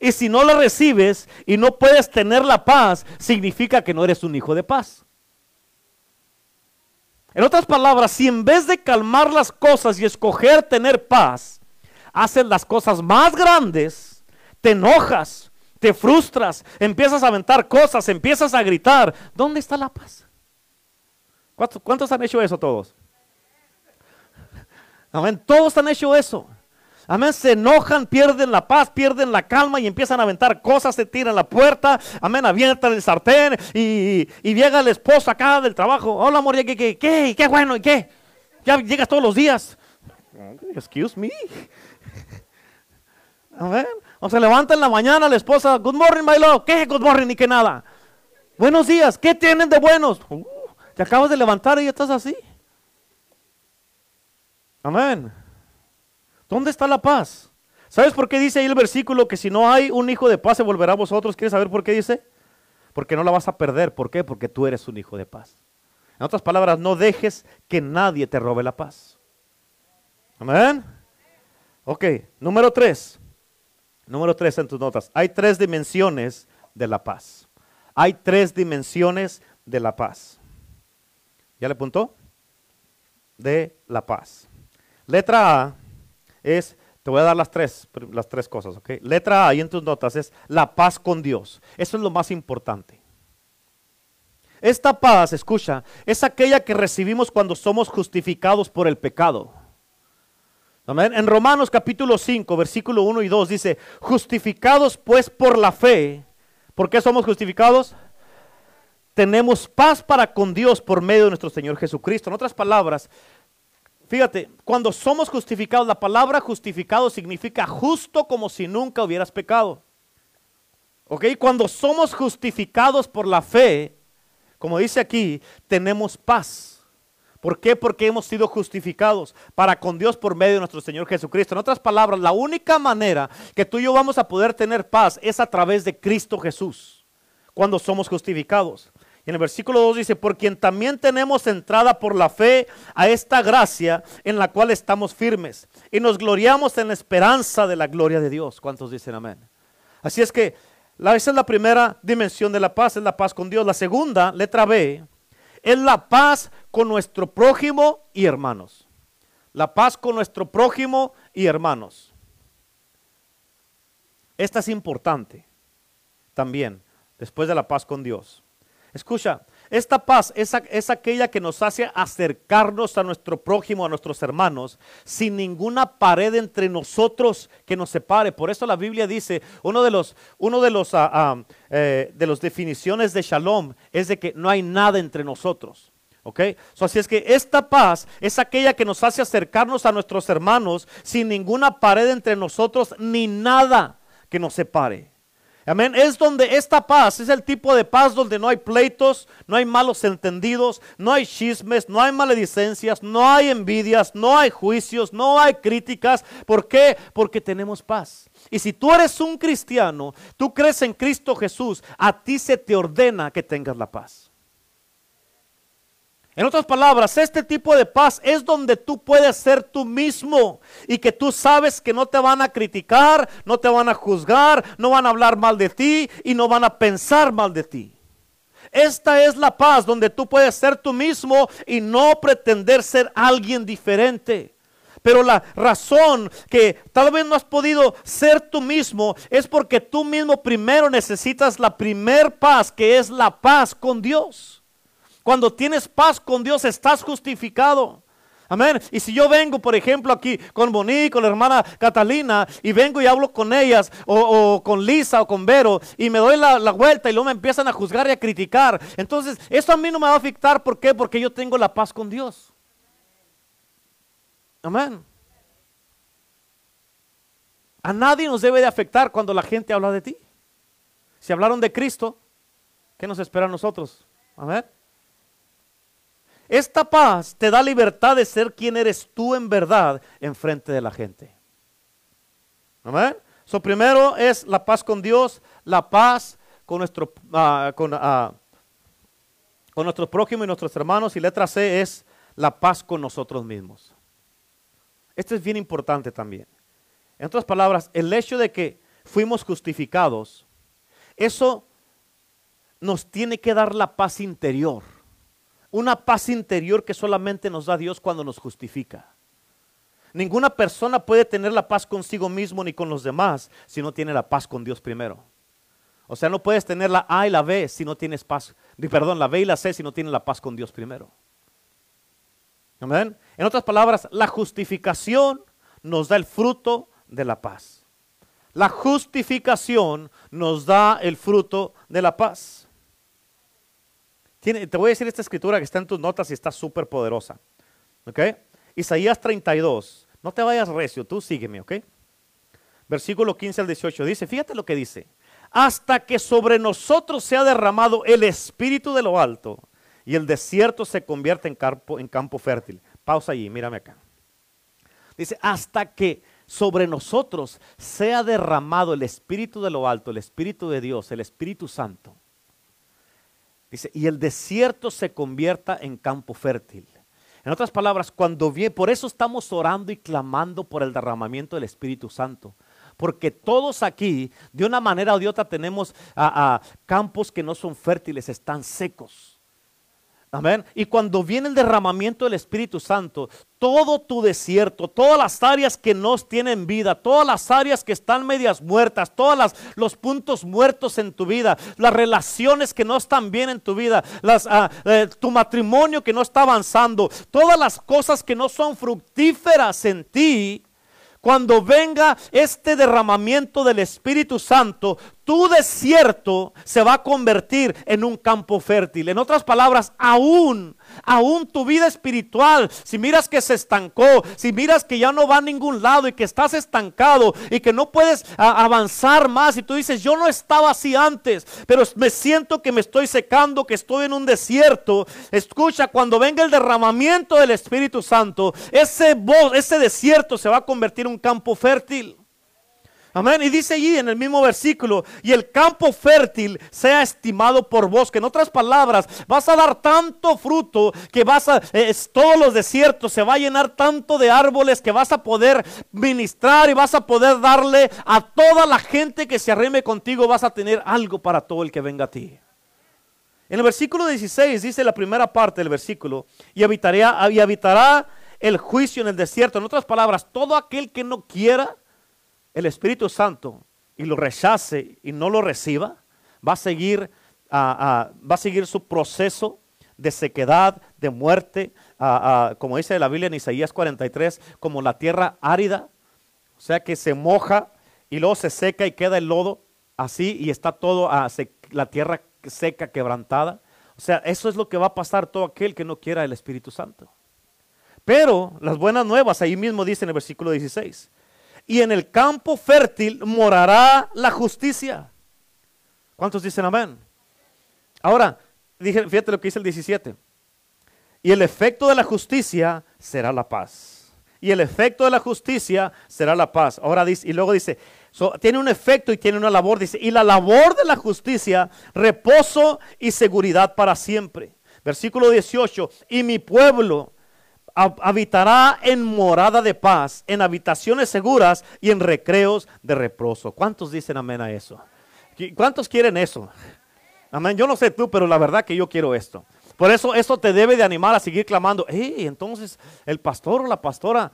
Y si no la recibes y no puedes tener la paz, significa que no eres un hijo de paz. En otras palabras, si en vez de calmar las cosas y escoger tener paz, haces las cosas más grandes, te enojas, te frustras, empiezas a aventar cosas, empiezas a gritar, ¿dónde está la paz? ¿Cuántos, cuántos han hecho eso todos? Amén. Todos han hecho eso. Amén. Se enojan, pierden la paz, pierden la calma y empiezan a aventar cosas, se tiran la puerta. Amén. Avientan el sartén y, y llega el esposo acá del trabajo. Hola, amor, ¿qué, qué, qué, qué bueno? ¿Y qué? Ya llegas todos los días. Excuse me. Amén. O se levanta en la mañana la esposa. Good morning, my love. ¿Qué? Good morning, ni que nada. Buenos días. ¿Qué tienen de buenos? Uh, te acabas de levantar y ya estás así. Amén. ¿Dónde está la paz? ¿Sabes por qué dice ahí el versículo que si no hay un hijo de paz se volverá a vosotros? ¿Quieres saber por qué dice? Porque no la vas a perder. ¿Por qué? Porque tú eres un hijo de paz. En otras palabras, no dejes que nadie te robe la paz. Amén. Ok, número tres. Número tres en tus notas. Hay tres dimensiones de la paz. Hay tres dimensiones de la paz. ¿Ya le apuntó? De la paz. Letra A es, te voy a dar las tres, las tres cosas, ¿ok? Letra A ahí en tus notas es la paz con Dios. Eso es lo más importante. Esta paz, escucha, es aquella que recibimos cuando somos justificados por el pecado. En Romanos capítulo 5, versículo 1 y 2 dice, justificados pues por la fe. ¿Por qué somos justificados? Tenemos paz para con Dios por medio de nuestro Señor Jesucristo. En otras palabras, Fíjate, cuando somos justificados, la palabra justificado significa justo como si nunca hubieras pecado. ¿Ok? Cuando somos justificados por la fe, como dice aquí, tenemos paz. ¿Por qué? Porque hemos sido justificados para con Dios por medio de nuestro Señor Jesucristo. En otras palabras, la única manera que tú y yo vamos a poder tener paz es a través de Cristo Jesús, cuando somos justificados. Y en el versículo 2 dice, por quien también tenemos entrada por la fe a esta gracia en la cual estamos firmes y nos gloriamos en la esperanza de la gloria de Dios. ¿Cuántos dicen amén? Así es que esa es la primera dimensión de la paz, es la paz con Dios. La segunda, letra B, es la paz con nuestro prójimo y hermanos. La paz con nuestro prójimo y hermanos. Esta es importante también, después de la paz con Dios. Escucha, esta paz es, es, aquella que nos hace acercarnos a nuestro prójimo, a nuestros hermanos, sin ninguna pared entre nosotros que nos separe. Por eso la Biblia dice, uno de los, uno de los, ah, ah, eh, de las definiciones de shalom es de que no hay nada entre nosotros. ¿Ok? así es que esta paz es aquella que nos hace acercarnos a nuestros hermanos sin ninguna pared entre nosotros ni nada que nos separe. Amén. Es donde esta paz es el tipo de paz donde no hay pleitos, no hay malos entendidos, no hay chismes, no hay maledicencias, no hay envidias, no hay juicios, no hay críticas. ¿Por qué? Porque tenemos paz. Y si tú eres un cristiano, tú crees en Cristo Jesús, a ti se te ordena que tengas la paz. En otras palabras, este tipo de paz es donde tú puedes ser tú mismo y que tú sabes que no te van a criticar, no te van a juzgar, no van a hablar mal de ti y no van a pensar mal de ti. Esta es la paz donde tú puedes ser tú mismo y no pretender ser alguien diferente. Pero la razón que tal vez no has podido ser tú mismo es porque tú mismo primero necesitas la primer paz, que es la paz con Dios. Cuando tienes paz con Dios, estás justificado. Amén. Y si yo vengo, por ejemplo, aquí con Monique, con la hermana Catalina, y vengo y hablo con ellas, o, con Lisa, o con Vero, y me doy la, la, vuelta y luego me empiezan a juzgar y a criticar. Entonces, eso a mí no me va a afectar. ¿Por qué? Porque yo tengo la paz con Dios. Amén. A nadie nos debe de afectar cuando la gente habla de ti. Si hablaron de Cristo, ¿qué nos espera a nosotros? Amén. Esta paz te da libertad de ser quien eres tú en verdad en frente de la gente. Amén. Primero es la paz con Dios, la paz con nuestro, uh, con, uh, con nuestro prójimo y nuestros hermanos. Y letra C es la paz con nosotros mismos. Esto es bien importante también. En otras palabras, el hecho de que fuimos justificados, eso nos tiene que dar la paz interior una paz interior que solamente nos da Dios cuando nos justifica. Ninguna persona puede tener la paz consigo mismo ni con los demás si no tiene la paz con Dios primero. O sea, no puedes tener la A y la B si no tienes paz. Perdón, la B y la C si no tienes la paz con Dios primero. Amén. En otras palabras, la justificación nos da el fruto de la paz. La justificación nos da el fruto de la paz. Te voy a decir esta escritura que está en tus notas y está súper poderosa. ¿Ok? Isaías 32. No te vayas recio, tú sígueme, ¿ok? Versículo 15 al 18 dice, fíjate lo que dice. Hasta que sobre nosotros sea derramado el espíritu de lo alto y el desierto se convierte en campo, en campo fértil. Pausa allí, mírame acá. Dice, hasta que sobre nosotros sea derramado el Espíritu de lo alto, el Espíritu de Dios, el Espíritu Santo. Dice, y el desierto se convierta en campo fértil. En otras palabras, cuando viene, por eso estamos orando y clamando por el derramamiento del Espíritu Santo. Porque todos aquí, de una manera o de otra, tenemos a campos que no son fértiles, están secos. Amén. Y cuando viene el derramamiento del Espíritu Santo, todo tu desierto, todas las áreas que no tienen vida, todas las áreas que están medias muertas, todos los puntos muertos en tu vida, las relaciones que no están bien en tu vida, las, ah, eh, tu matrimonio que no está avanzando, todas las cosas que no son fructíferas en ti, cuando venga este derramamiento del Espíritu Santo, tu desierto se va a convertir en un campo fértil. En otras palabras, aún, aún tu vida espiritual, si miras que se estancó, si miras que ya no va a ningún lado y que estás estancado y que no puedes avanzar más y tú dices, yo no estaba así antes, pero me siento que me estoy secando, que estoy en un desierto. Escucha, cuando venga el derramamiento del Espíritu Santo, ese, ese desierto se va a convertir en un campo fértil. Amén. Y dice allí en el mismo versículo, y el campo fértil sea estimado por vos, que en otras palabras, vas a dar tanto fruto que vas a, todos los desiertos se va a llenar tanto de árboles que vas a poder ministrar y vas a poder darle a toda la gente que se arrime contigo, vas a tener algo para todo el que venga a ti. En el versículo 16 dice la primera parte del versículo, y, habitará, y habitará el juicio en el desierto. En otras palabras, todo aquel que no quiera el Espíritu Santo y lo rechace y no lo reciba, va a seguir, va a seguir su proceso de sequedad, de muerte, como dice la Biblia en Isaías 43, como la tierra árida, o sea que se moja y luego se seca y queda el lodo así y está todo la tierra seca, quebrantada. O sea, eso es lo que va a pasar todo aquel que no quiera el Espíritu Santo. Pero las buenas nuevas, ahí mismo dice en el versículo 16, y en el campo fértil morará la justicia. ¿Cuántos dicen amén? Ahora, fíjate lo que dice el 17. Y el efecto de la justicia será la paz. Y el efecto de la justicia será la paz. Ahora dice, y luego dice, tiene un efecto y tiene una labor. Dice, y la labor de la justicia, reposo y seguridad para siempre. Versículo 18, y mi pueblo habitará en morada de paz, en habitaciones seguras y en recreos de reposo. ¿Cuántos dicen amén a eso? ¿Cuántos quieren eso? Amén. Yo no sé tú, pero la verdad que yo quiero esto. Por eso eso te debe de animar a seguir clamando. entonces el pastor o la pastora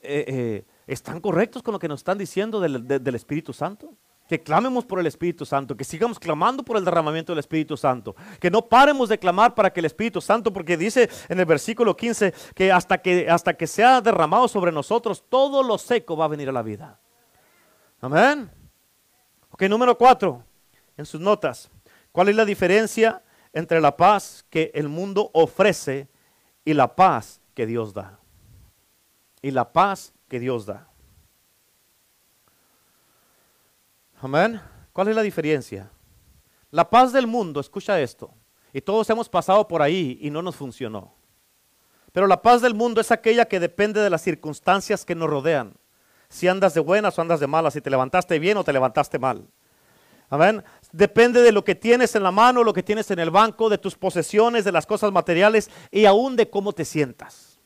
eh, eh, están correctos con lo que nos están diciendo del Espíritu Santo que clamemos por el Espíritu Santo, que sigamos clamando por el derramamiento del Espíritu Santo, que no paremos de clamar para que el Espíritu Santo, porque dice en el versículo 15 que hasta que, hasta que sea derramado sobre nosotros, todo lo seco va a venir a la vida. Amén. Ok, número 4, en sus notas, ¿cuál es la diferencia entre la paz que el mundo ofrece y la paz que Dios da? Y la paz que Dios da. Amén. ¿Cuál es la diferencia? La paz del mundo, escucha esto, y todos hemos pasado por ahí y no nos funcionó. Pero la paz del mundo es aquella que depende de las circunstancias que nos rodean. Si andas de buenas o andas de malas, si te levantaste bien o te levantaste mal. Amén. Depende de lo que tienes en la mano, lo que tienes en el banco, de tus posesiones, de las cosas materiales y aún de cómo te sientas.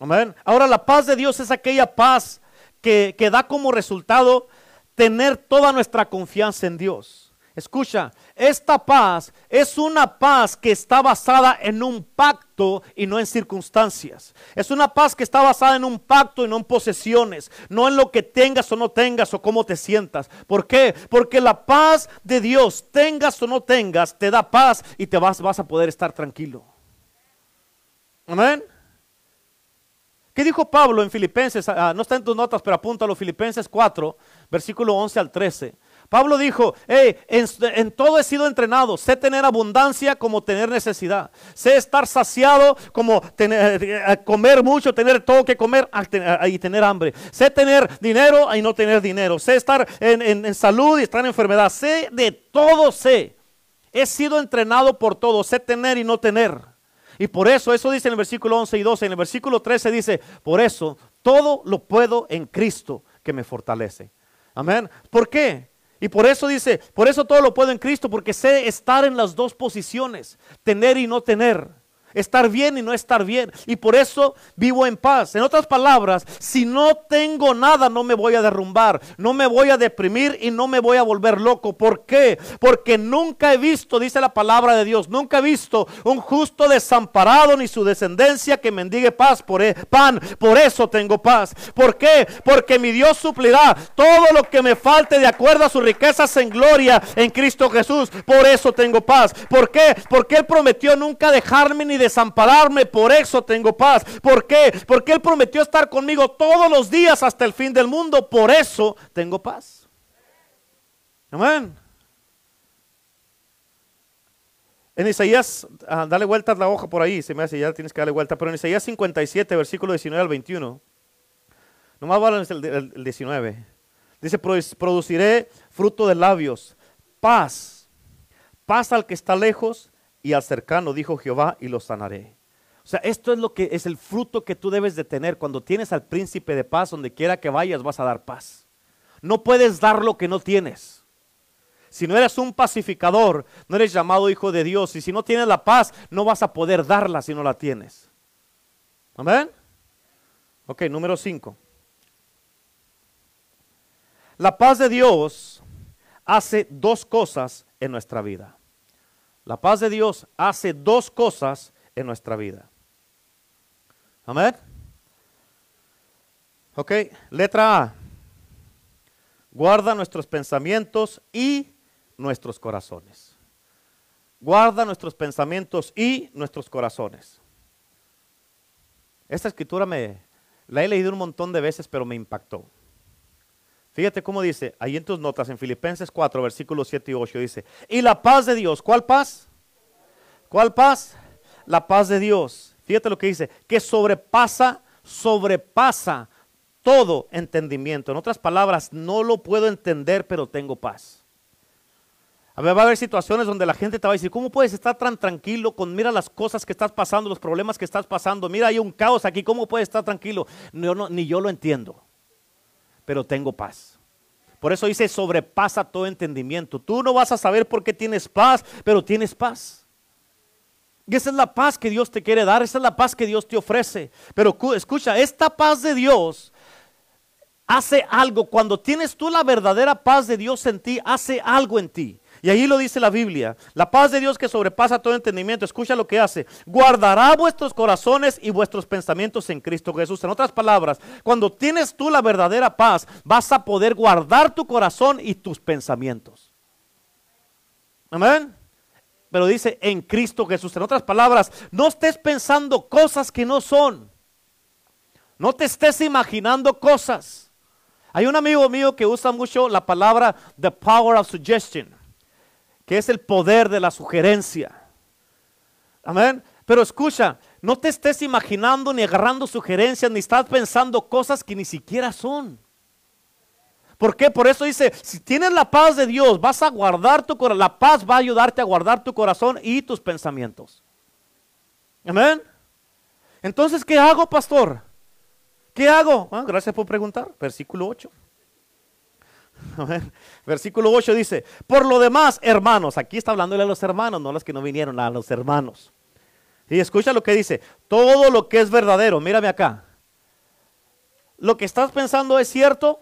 Amén. Ahora la paz de Dios es aquella paz que, que da como resultado tener toda nuestra confianza en Dios. Escucha, esta paz es una paz que está basada en un pacto y no en circunstancias. Es una paz que está basada en un pacto y no en posesiones, no en lo que tengas o no tengas o cómo te sientas. ¿Por qué? Porque la paz de Dios, tengas o no tengas, te da paz y te vas, vas a poder estar tranquilo. Amén. ¿Qué dijo Pablo en Filipenses? Ah, no está en tus notas, pero apúntalo, Filipenses 4, versículo 11 al 13. Pablo dijo, en, todo he sido entrenado, sé tener abundancia como tener necesidad, sé estar saciado como eh, comer mucho, tener todo que comer y tener hambre, sé tener dinero y no tener dinero, sé estar en, en salud y estar en enfermedad, sé de todo, sé. He sido entrenado por todo, sé tener y no tener. Y por eso, eso dice en el versículo 11 y 12, en el versículo 13 dice, por eso todo lo puedo en Cristo que me fortalece. Amén. ¿Por qué? Y por eso dice, por eso todo lo puedo en Cristo, porque sé estar en las dos posiciones, tener y no tener estar bien y no estar bien. Y por eso vivo en paz. En otras palabras, si no tengo nada, no me voy a derrumbar, no me voy a deprimir y no me voy a volver loco. ¿Por qué? Porque nunca he visto, dice la palabra de Dios, nunca he visto un justo desamparado ni su descendencia que mendigue paz por e, pan. Por eso tengo paz. ¿Por qué? Porque mi Dios suplirá todo lo que me falte de acuerdo a sus riquezas en gloria en Cristo Jesús. Por eso tengo paz. ¿Por qué? Porque Él prometió nunca dejarme ni desampararme, por eso tengo paz. ¿Por qué? Porque Él prometió estar conmigo todos los días hasta el fin del mundo, por eso tengo paz. Amén. En Isaías, ah, dale vuelta a la hoja por ahí, se me hace, ya tienes que darle vuelta, pero en Isaías 57, versículo 19 al 21, nomás va el, el 19, dice, produciré fruto de labios, paz, paz al que está lejos y al cercano, dijo Jehová, y lo sanaré. O sea, esto es lo que es el fruto que tú debes de tener. Cuando tienes al príncipe de paz, donde quiera que vayas, vas a dar paz. No puedes dar lo que no tienes. Si no eres un pacificador, no eres llamado hijo de Dios. Y si no tienes la paz, no vas a poder darla si no la tienes. Amén. Ok, número 5. La paz de Dios hace dos cosas en nuestra vida. La paz de Dios hace dos cosas en nuestra vida. Amén. Ok, letra A. Guarda nuestros pensamientos y nuestros corazones. Guarda nuestros pensamientos y nuestros corazones. Esta escritura me la he leído un montón de veces, pero me impactó. Fíjate cómo dice, ahí en tus notas, en Filipenses 4, versículos 7 y 8, dice, y la paz de Dios, ¿cuál paz? ¿Cuál paz? La paz de Dios. Fíjate lo que dice, que sobrepasa, sobrepasa todo entendimiento. En otras palabras, no lo puedo entender, pero tengo paz. A ver, va a haber situaciones donde la gente te va a decir, ¿cómo puedes estar tan tranquilo con, mira las cosas que estás pasando, los problemas que estás pasando, mira, hay un caos aquí, ¿cómo puedes estar tranquilo? no, ni yo lo entiendo pero tengo paz. Por eso dice, sobrepasa todo entendimiento. Tú no vas a saber por qué tienes paz, pero tienes paz. Y esa es la paz que Dios te quiere dar, esa es la paz que Dios te ofrece. Pero escucha, esta paz de Dios hace algo. Cuando tienes tú la verdadera paz de Dios en ti, hace algo en ti. Y ahí lo dice la Biblia. La paz de Dios que sobrepasa todo entendimiento. Escucha lo que hace. Guardará vuestros corazones y vuestros pensamientos en Cristo Jesús. En otras palabras, cuando tienes tú la verdadera paz, vas a poder guardar tu corazón y tus pensamientos. Amén. Pero dice en Cristo Jesús. En otras palabras, no estés pensando cosas que no son. No te estés imaginando cosas. Hay un amigo mío que usa mucho la palabra the power of suggestion que es el poder de la sugerencia. Amén. Pero escucha, no te estés imaginando ni agarrando sugerencias, ni estás pensando cosas que ni siquiera son. ¿Por qué? Por eso dice, si tienes la paz de Dios, vas a guardar tu corazón. La paz va a ayudarte a guardar tu corazón y tus pensamientos. Amén. Entonces, ¿qué hago, pastor? ¿Qué hago? Ah, gracias por preguntar. Versículo 8. *laughs* Versículo 8 dice, por lo demás, hermanos, aquí está hablándole a los hermanos, no a los que no vinieron, a los hermanos. Y escucha lo que dice, todo lo que es verdadero, mírame acá. ¿Lo que estás pensando es cierto?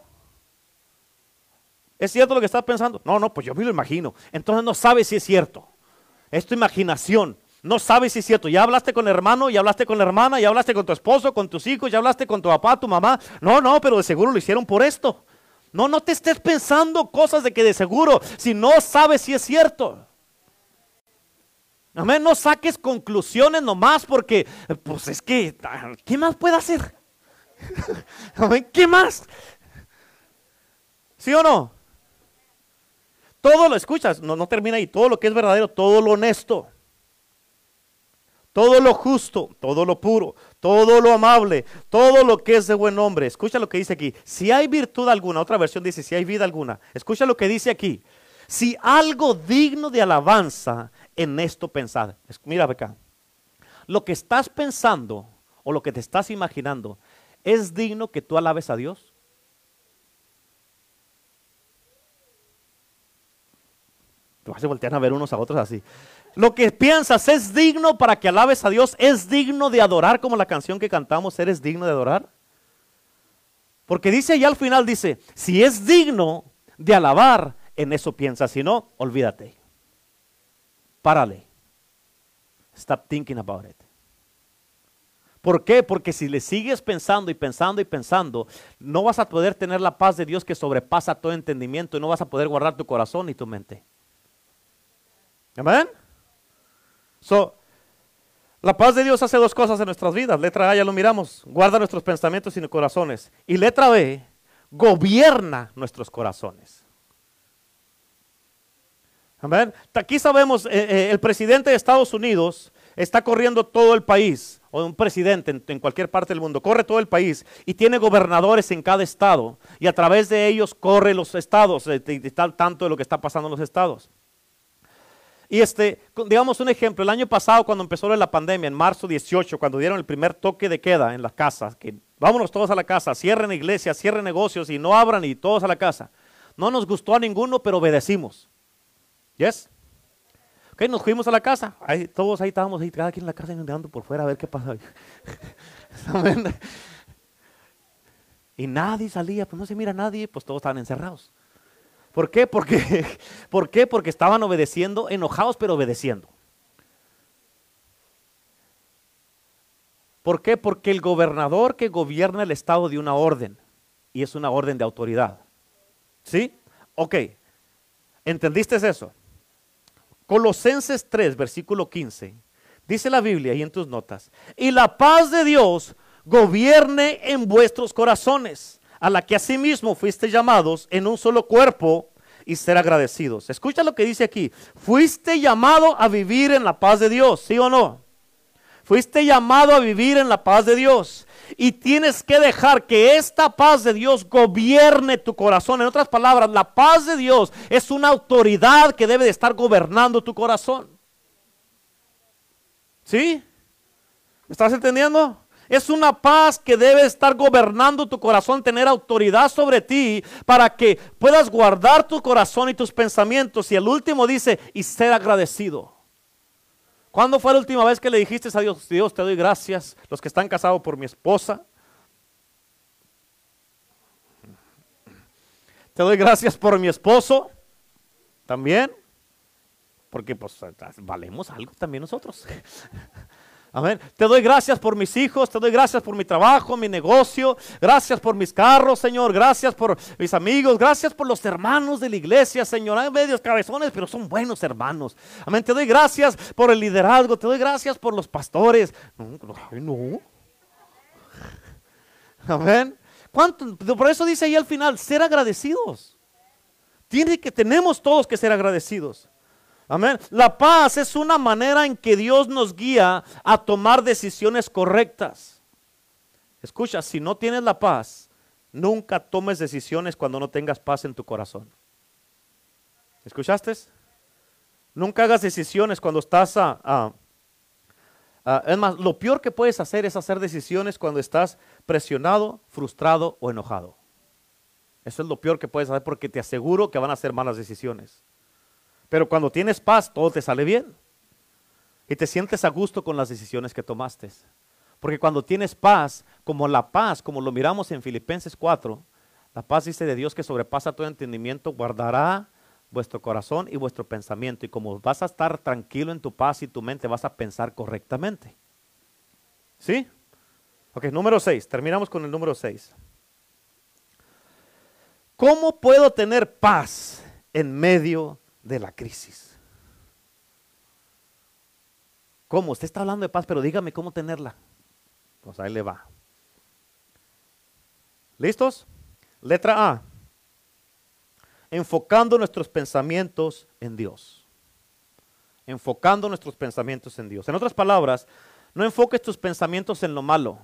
¿Es cierto lo que estás pensando? No, no, pues yo me lo imagino. Entonces no sabes si es cierto. Es tu imaginación. No sabes si es cierto. Ya hablaste con el hermano, ya hablaste con la hermana, ya hablaste con tu esposo, con tus hijos, ya hablaste con tu papá, tu mamá. No, no, pero de seguro lo hicieron por esto. No, no te estés pensando cosas de que de seguro, si no sabes si es cierto. Amén, no saques conclusiones nomás porque, pues es que, ¿qué más puede hacer? *laughs* Amén, ¿qué más? ¿Sí o no? Todo lo escuchas, no, no termina ahí, todo lo que es verdadero, todo lo honesto, todo lo justo, todo lo puro, todo lo amable, todo lo que es de buen nombre. Escucha lo que dice aquí. Si hay virtud alguna, otra versión dice, si hay vida alguna. Escucha lo que dice aquí. Si algo digno de alabanza en esto pensad. Mira acá. Lo que estás pensando o lo que te estás imaginando, ¿es digno que tú alabes a Dios? Se voltean a ver unos a otros así. Lo que piensas es digno para que alabes a Dios, es digno de adorar como la canción que cantamos, ¿eres digno de adorar? Porque dice allá al final, dice, si es digno de alabar, en eso piensa, si no, olvídate. Párale. Stop thinking about it. ¿Por qué? Porque si le sigues pensando y pensando y pensando, no vas a poder tener la paz de Dios que sobrepasa todo entendimiento y no vas a poder guardar tu corazón y tu mente. Amén. So, la paz de Dios hace dos cosas en nuestras vidas. Letra A ya lo miramos, guarda nuestros pensamientos y corazones. Y letra B, gobierna nuestros corazones. Amén. Aquí sabemos, eh, eh, el presidente de Estados Unidos está corriendo todo el país, o un presidente en, cualquier parte del mundo, corre todo el país y tiene gobernadores en cada estado y a través de ellos corre los estados, eh, tanto de lo que está pasando en los estados. Y este, digamos un ejemplo, el año pasado cuando empezó la pandemia, en marzo 18, cuando dieron el primer toque de queda en las casas, que vámonos todos a la casa, cierren iglesias, cierren negocios y no abran y todos a la casa. No nos gustó a ninguno, pero obedecimos. ¿Yes? Ok, nos fuimos a la casa. Ahí, todos ahí estábamos, ahí, cada quien en la casa mirando por fuera a ver qué pasa. *laughs* y nadie salía, pues no se mira nadie, pues todos estaban encerrados. ¿Por qué? Porque, *laughs* ¿Por qué? Porque estaban obedeciendo, enojados pero obedeciendo. ¿Por qué? Porque el gobernador que gobierna el estado dio una orden y es una orden de autoridad. ¿Sí? Ok. ¿Entendiste eso? Colosenses 3, versículo 15. Dice la Biblia ahí en tus notas. Y la paz de Dios gobierne en vuestros corazones a la que asimismo fuiste llamados en un solo cuerpo y ser agradecidos. Escucha lo que dice aquí. Fuiste llamado a vivir en la paz de Dios, ¿sí o no? Fuiste llamado a vivir en la paz de Dios. Y tienes que dejar que esta paz de Dios gobierne tu corazón. En otras palabras, la paz de Dios es una autoridad que debe de estar gobernando tu corazón. ¿Sí? ¿Me estás entendiendo? Es una paz que debe estar gobernando tu corazón, tener autoridad sobre ti para que puedas guardar tu corazón y tus pensamientos. Y el último dice, y ser agradecido. ¿Cuándo fue la última vez que le dijiste a Dios, Dios, te doy gracias, los que están casados por mi esposa? Te doy gracias por mi esposo también, porque pues valemos algo también nosotros. *laughs* Amén. Te doy gracias por mis hijos, te doy gracias por mi trabajo, mi negocio, gracias por mis carros, Señor, gracias por mis amigos, gracias por los hermanos de la iglesia, Señor. Hay medios cabezones, pero son buenos hermanos. Amén. Te doy gracias por el liderazgo, te doy gracias por los pastores. No, Amén. ¿Cuánto? Por eso dice ahí al final, ser agradecidos. Tiene que, tenemos todos que ser agradecidos. Amén. La paz es una manera en que Dios nos guía a tomar decisiones correctas. Escucha, si no tienes la paz, nunca tomes decisiones cuando no tengas paz en tu corazón. ¿Escuchaste? Nunca hagas decisiones cuando estás a, es más, lo peor que puedes hacer es hacer decisiones cuando estás presionado, frustrado o enojado. Eso es lo peor que puedes hacer porque te aseguro que van a ser malas decisiones. Pero cuando tienes paz, todo te sale bien. Y te sientes a gusto con las decisiones que tomaste. Porque cuando tienes paz, como la paz, como lo miramos en Filipenses 4, la paz dice de Dios que sobrepasa todo entendimiento, guardará vuestro corazón y vuestro pensamiento. Y como vas a estar tranquilo en tu paz y tu mente, vas a pensar correctamente. ¿Sí? Ok, número 6. Terminamos con el número 6. ¿Cómo puedo tener paz en medio de la crisis. ¿Cómo? Usted está hablando de paz, pero dígame cómo tenerla. Pues ahí le va. ¿Listos? Letra A. Enfocando nuestros pensamientos en Dios. Enfocando nuestros pensamientos en Dios. En otras palabras, no enfoques tus pensamientos en lo malo.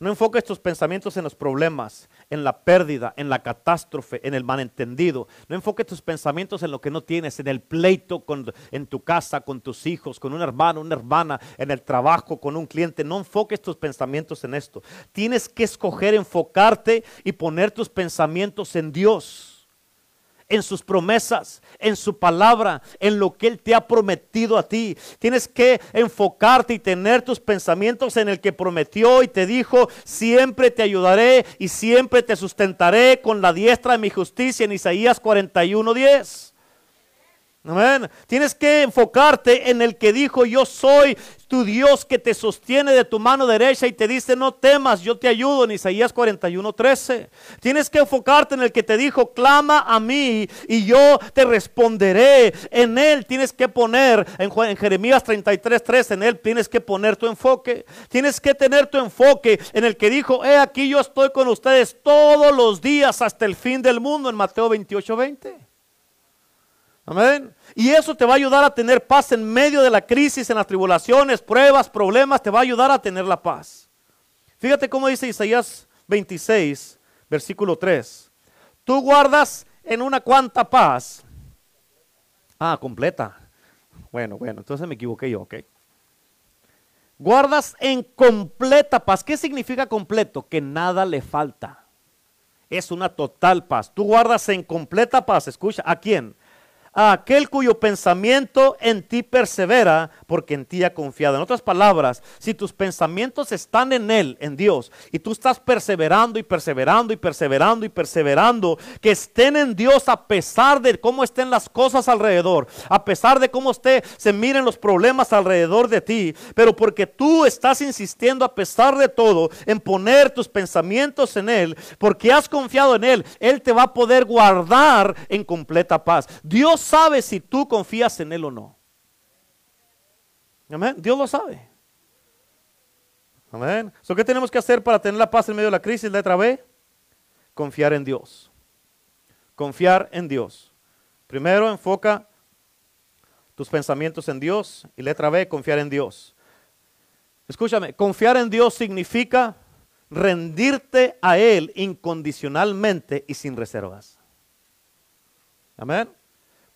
No enfoques tus pensamientos en los problemas, en la pérdida, en la catástrofe, en el malentendido. No enfoques tus pensamientos en lo que no tienes, en el pleito en tu casa, con tus hijos, con un hermano, una hermana, en el trabajo, con un cliente. No enfoques tus pensamientos en esto. Tienes que escoger enfocarte y poner tus pensamientos en Dios en sus promesas, en su palabra, en lo que Él te ha prometido a ti. Tienes que enfocarte y tener tus pensamientos en el que prometió y te dijo, siempre te ayudaré y siempre te sustentaré con la diestra de mi justicia en Isaías 41:10. Amén. Tienes que enfocarte en el que dijo, yo soy tu Dios que te sostiene de tu mano derecha y te dice, no temas, yo te ayudo en Isaías 41:13. Tienes que enfocarte en el que te dijo, clama a mí y yo te responderé. En él tienes que poner, en, en Jeremías 33:3, en él tienes que poner tu enfoque. Tienes que tener tu enfoque en el que dijo, he aquí yo estoy con ustedes todos los días hasta el fin del mundo en Mateo 28:20. Amén. Y eso te va a ayudar a tener paz en medio de la crisis, en las tribulaciones, pruebas, problemas, te va a ayudar a tener la paz. Fíjate cómo dice Isaías 26, versículo 3. Tú guardas en una cuanta paz. Ah, completa. Bueno, bueno, entonces me equivoqué yo, ok. Guardas en completa paz. ¿Qué significa completo? Que nada le falta. Es una total paz. Tú guardas en completa paz. Escucha, ¿a quién? A aquel cuyo pensamiento en ti persevera, porque en ti ha confiado. En otras palabras, si tus pensamientos están en Él, en Dios, y tú estás perseverando y perseverando y perseverando y perseverando, que estén en Dios a pesar de cómo estén las cosas alrededor, a pesar de cómo esté, se miren los problemas alrededor de ti, pero porque tú estás insistiendo a pesar de todo en poner tus pensamientos en Él, porque has confiado en Él, Él te va a poder guardar en completa paz. Dios sabe si tú confías en Él o no. Amén. Dios lo sabe. Amén. ¿qué tenemos que hacer para tener la paz en medio de la crisis? Letra B. Confiar en Dios. Confiar en Dios. Primero enfoca tus pensamientos en Dios. Y letra B, confiar en Dios. Escúchame, confiar en Dios significa rendirte a Él incondicionalmente y sin reservas. Amén.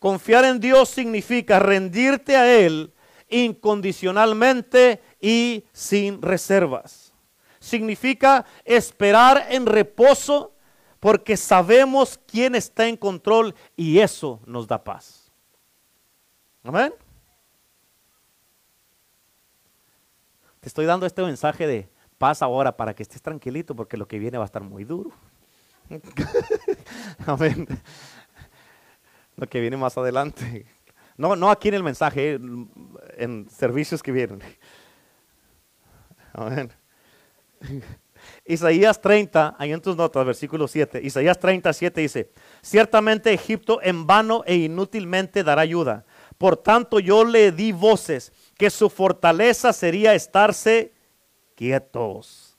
Confiar en Dios significa rendirte a Él incondicionalmente y sin reservas. Significa esperar en reposo porque sabemos quién está en control y eso nos da paz. Amén. Te estoy dando este mensaje de paz ahora para que estés tranquilito porque lo que viene va a estar muy duro. *laughs* Amén lo que viene más adelante. *laughs* No, no aquí en el mensaje, en servicios que vienen. Amén. *laughs* Isaías 30, ahí en tus notas, versículo 7. Isaías 37 dice, ciertamente Egipto en vano e inútilmente dará ayuda. Por tanto yo le di voces que su fortaleza sería estarse quietos.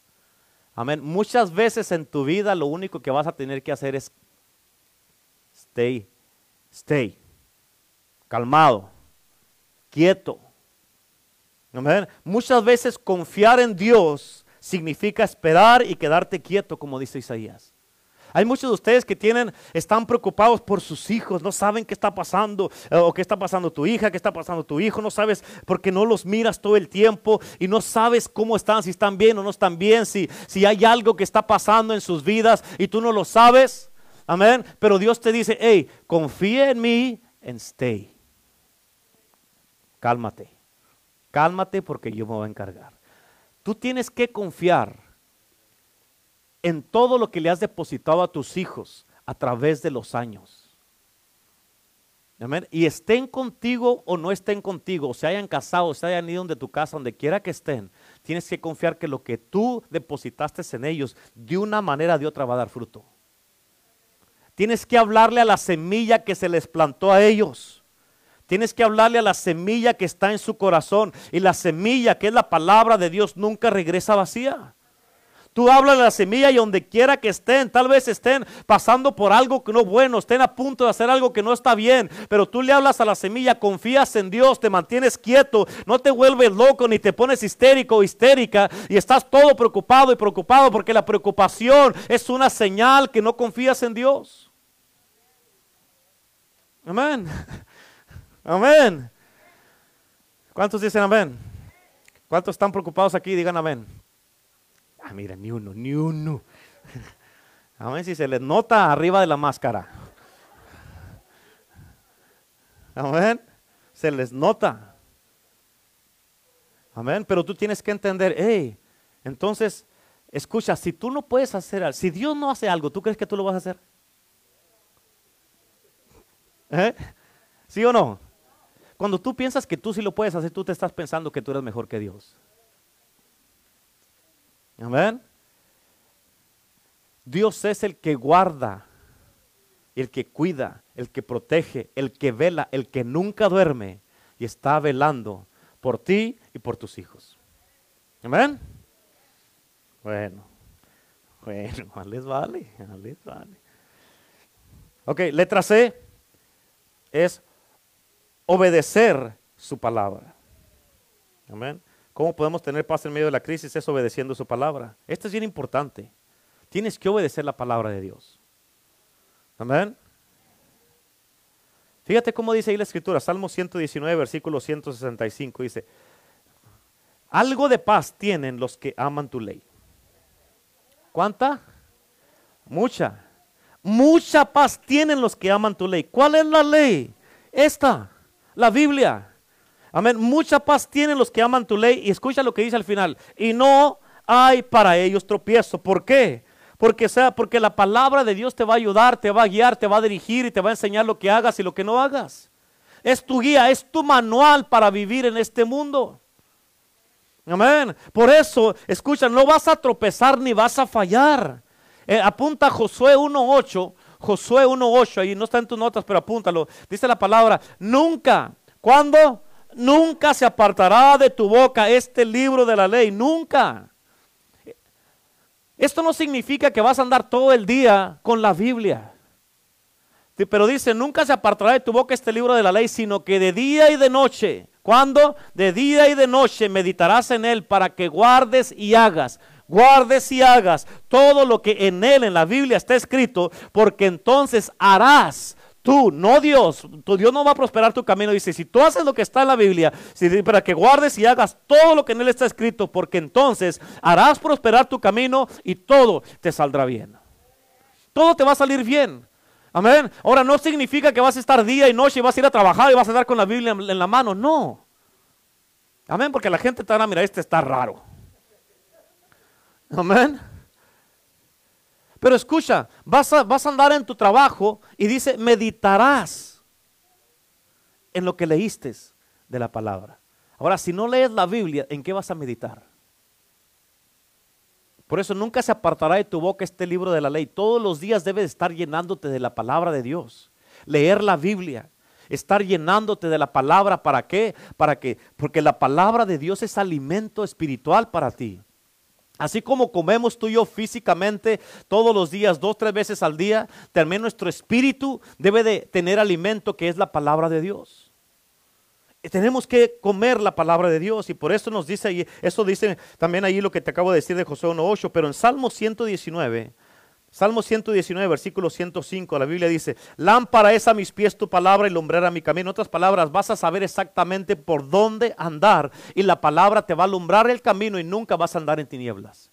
Amén. Muchas veces en tu vida lo único que vas a tener que hacer es stay stay, calmado, quieto. Muchas veces confiar en Dios significa esperar y quedarte quieto, como dice Isaías. Hay muchos de ustedes que tienen, están preocupados por sus hijos, no saben qué está pasando, eh, o qué está pasando tu hija, qué está pasando tu hijo, no sabes porque no los miras todo el tiempo y no sabes cómo están, si están bien o no están bien, si, si hay algo que está pasando en sus vidas y tú no lo sabes. Amén. Pero Dios te dice, hey, confía en mí and stay. Cálmate. Cálmate porque yo me voy a encargar. Tú tienes que confiar en todo lo que le has depositado a tus hijos a través de los años. Amén. Y estén contigo o no estén contigo, o se hayan casado, o se hayan ido de tu casa, donde quiera que estén, tienes que confiar que lo que tú depositaste en ellos, de una manera o de otra va a dar fruto. Tienes que hablarle a la semilla que se les plantó a ellos. Tienes que hablarle a la semilla que está en su corazón. Y la semilla, que es la palabra de Dios, nunca regresa vacía. Tú hablas a la semilla y donde quiera que estén, tal vez estén pasando por algo que no bueno, estén a punto de hacer algo que no está bien, pero tú le hablas a la semilla, confías en Dios, te mantienes quieto, no te vuelves loco ni te pones histérico o histérica y estás todo preocupado y preocupado porque la preocupación es una señal que no confías en Dios. Amén. Amén. ¿Cuántos dicen amén? ¿Cuántos están preocupados aquí? Digan amén. Ah, mira, ni uno, ni uno. *laughs* A ver si se les nota arriba de la máscara. Amén. Se les nota. Amén. Pero tú tienes que entender, hey, entonces, escucha, si tú no puedes hacer algo, si Dios no hace algo, ¿tú crees que tú lo vas a hacer? ¿Eh? ¿Sí o no? Cuando tú piensas que tú sí lo puedes hacer, tú te estás pensando que tú eres mejor que Dios. Amén. Dios es el que guarda, el que cuida, el que protege, el que vela, el que nunca duerme y está velando por ti y por tus hijos. Amén. Bueno, *laughs* bueno, *laughs* les vale, les vale. Ok, letra C es obedecer su palabra. Amén. ¿Cómo podemos tener paz en medio de la crisis? Es obedeciendo su palabra. Esto es bien importante. Tienes que obedecer la palabra de Dios. Amén. Fíjate cómo dice ahí la escritura, Salmo 119, versículo 165, dice, algo de paz tienen los que aman tu ley. ¿Cuánta? Mucha. Mucha paz tienen los que aman tu ley. ¿Cuál es la ley? Esta, la Biblia. Amén. Mucha paz tienen los que aman tu ley. Y escucha lo que dice al final. Y no hay para ellos tropiezo. ¿Por qué? Porque, sea, porque la palabra de Dios te va a ayudar, te va a guiar, te va a dirigir y te va a enseñar lo que hagas y lo que no hagas. Es tu guía, es tu manual para vivir en este mundo. Amén. Por eso, escucha, no vas a tropezar ni vas a fallar. Eh, apunta Josué 1.8. Josué 1.8, ahí no está en tus notas, pero apúntalo. Dice la palabra, nunca. ¿Cuándo? Nunca se apartará de tu boca este libro de la ley, nunca. Esto no significa que vas a andar todo el día con la Biblia. Pero dice, nunca se apartará de tu boca este libro de la ley, sino que de día y de noche, ¿cuándo? De día y de noche meditarás en él para que guardes y hagas, guardes y hagas todo lo que en él, en la Biblia está escrito, porque entonces harás Tú, no Dios. Tu Dios no va a prosperar tu camino. Dice, si tú haces lo que está en la Biblia, para que guardes y hagas todo lo que en él está escrito, porque entonces harás prosperar tu camino y todo te saldrá bien. Todo te va a salir bien. Amén. Ahora no significa que vas a estar día y noche y vas a ir a trabajar y vas a estar con la Biblia en la mano. No. Amén. Porque la gente te va a mirar, este está raro. Amén. Pero escucha, vas a, vas a andar en tu trabajo y dice, meditarás en lo que leíste de la palabra. Ahora, si no lees la Biblia, ¿en qué vas a meditar? Por eso nunca se apartará de tu boca este libro de la ley. Todos los días debes estar llenándote de la palabra de Dios. Leer la Biblia. Estar llenándote de la palabra. ¿Para qué? Para que, porque la palabra de Dios es alimento espiritual para ti. Así como comemos tú y yo físicamente todos los días, dos, tres veces al día, también nuestro espíritu debe de tener alimento que es la palabra de Dios. tenemos que comer la palabra de Dios y por eso nos dice ahí, eso dice también ahí lo que te acabo de decir de José 1.8, pero en Salmo 119, Salmo 119, versículo 105, la Biblia dice, lámpara es a mis pies tu palabra y lumbrera mi camino. En otras palabras, vas a saber exactamente por dónde andar y la palabra te va a alumbrar el camino y nunca vas a andar en tinieblas.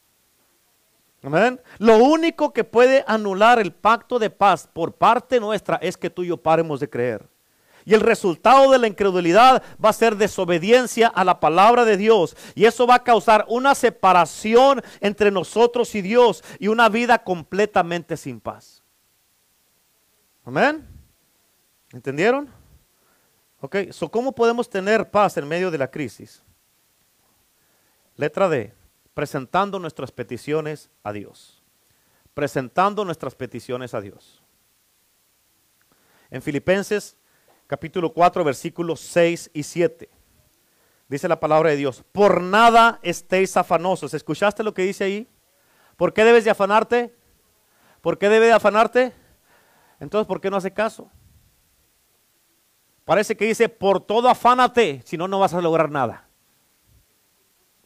Amén. Lo único que puede anular el pacto de paz por parte nuestra es que tú y yo paremos de creer. Y el resultado de la incredulidad va a ser desobediencia a la palabra de Dios. Y eso va a causar una separación entre nosotros y Dios y una vida completamente sin paz. Amén. ¿Entendieron? Ok, so ¿cómo podemos tener paz en medio de la crisis? Letra D, presentando nuestras peticiones a Dios. Presentando nuestras peticiones a Dios. En Filipenses capítulo 4, versículos 6 y 7. Dice la palabra de Dios, por nada estéis afanosos. ¿Escuchaste lo que dice ahí? ¿Por qué debes de afanarte? ¿Por qué debe de afanarte? Entonces, ¿por qué no hace caso? Parece que dice, por todo afánate, si no, no vas a lograr nada.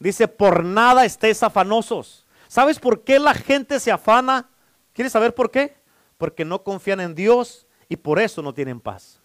Dice, por nada estés afanosos. ¿Sabes por qué la gente se afana? ¿Quieres saber por qué? Porque no confían en Dios y por eso no tienen paz.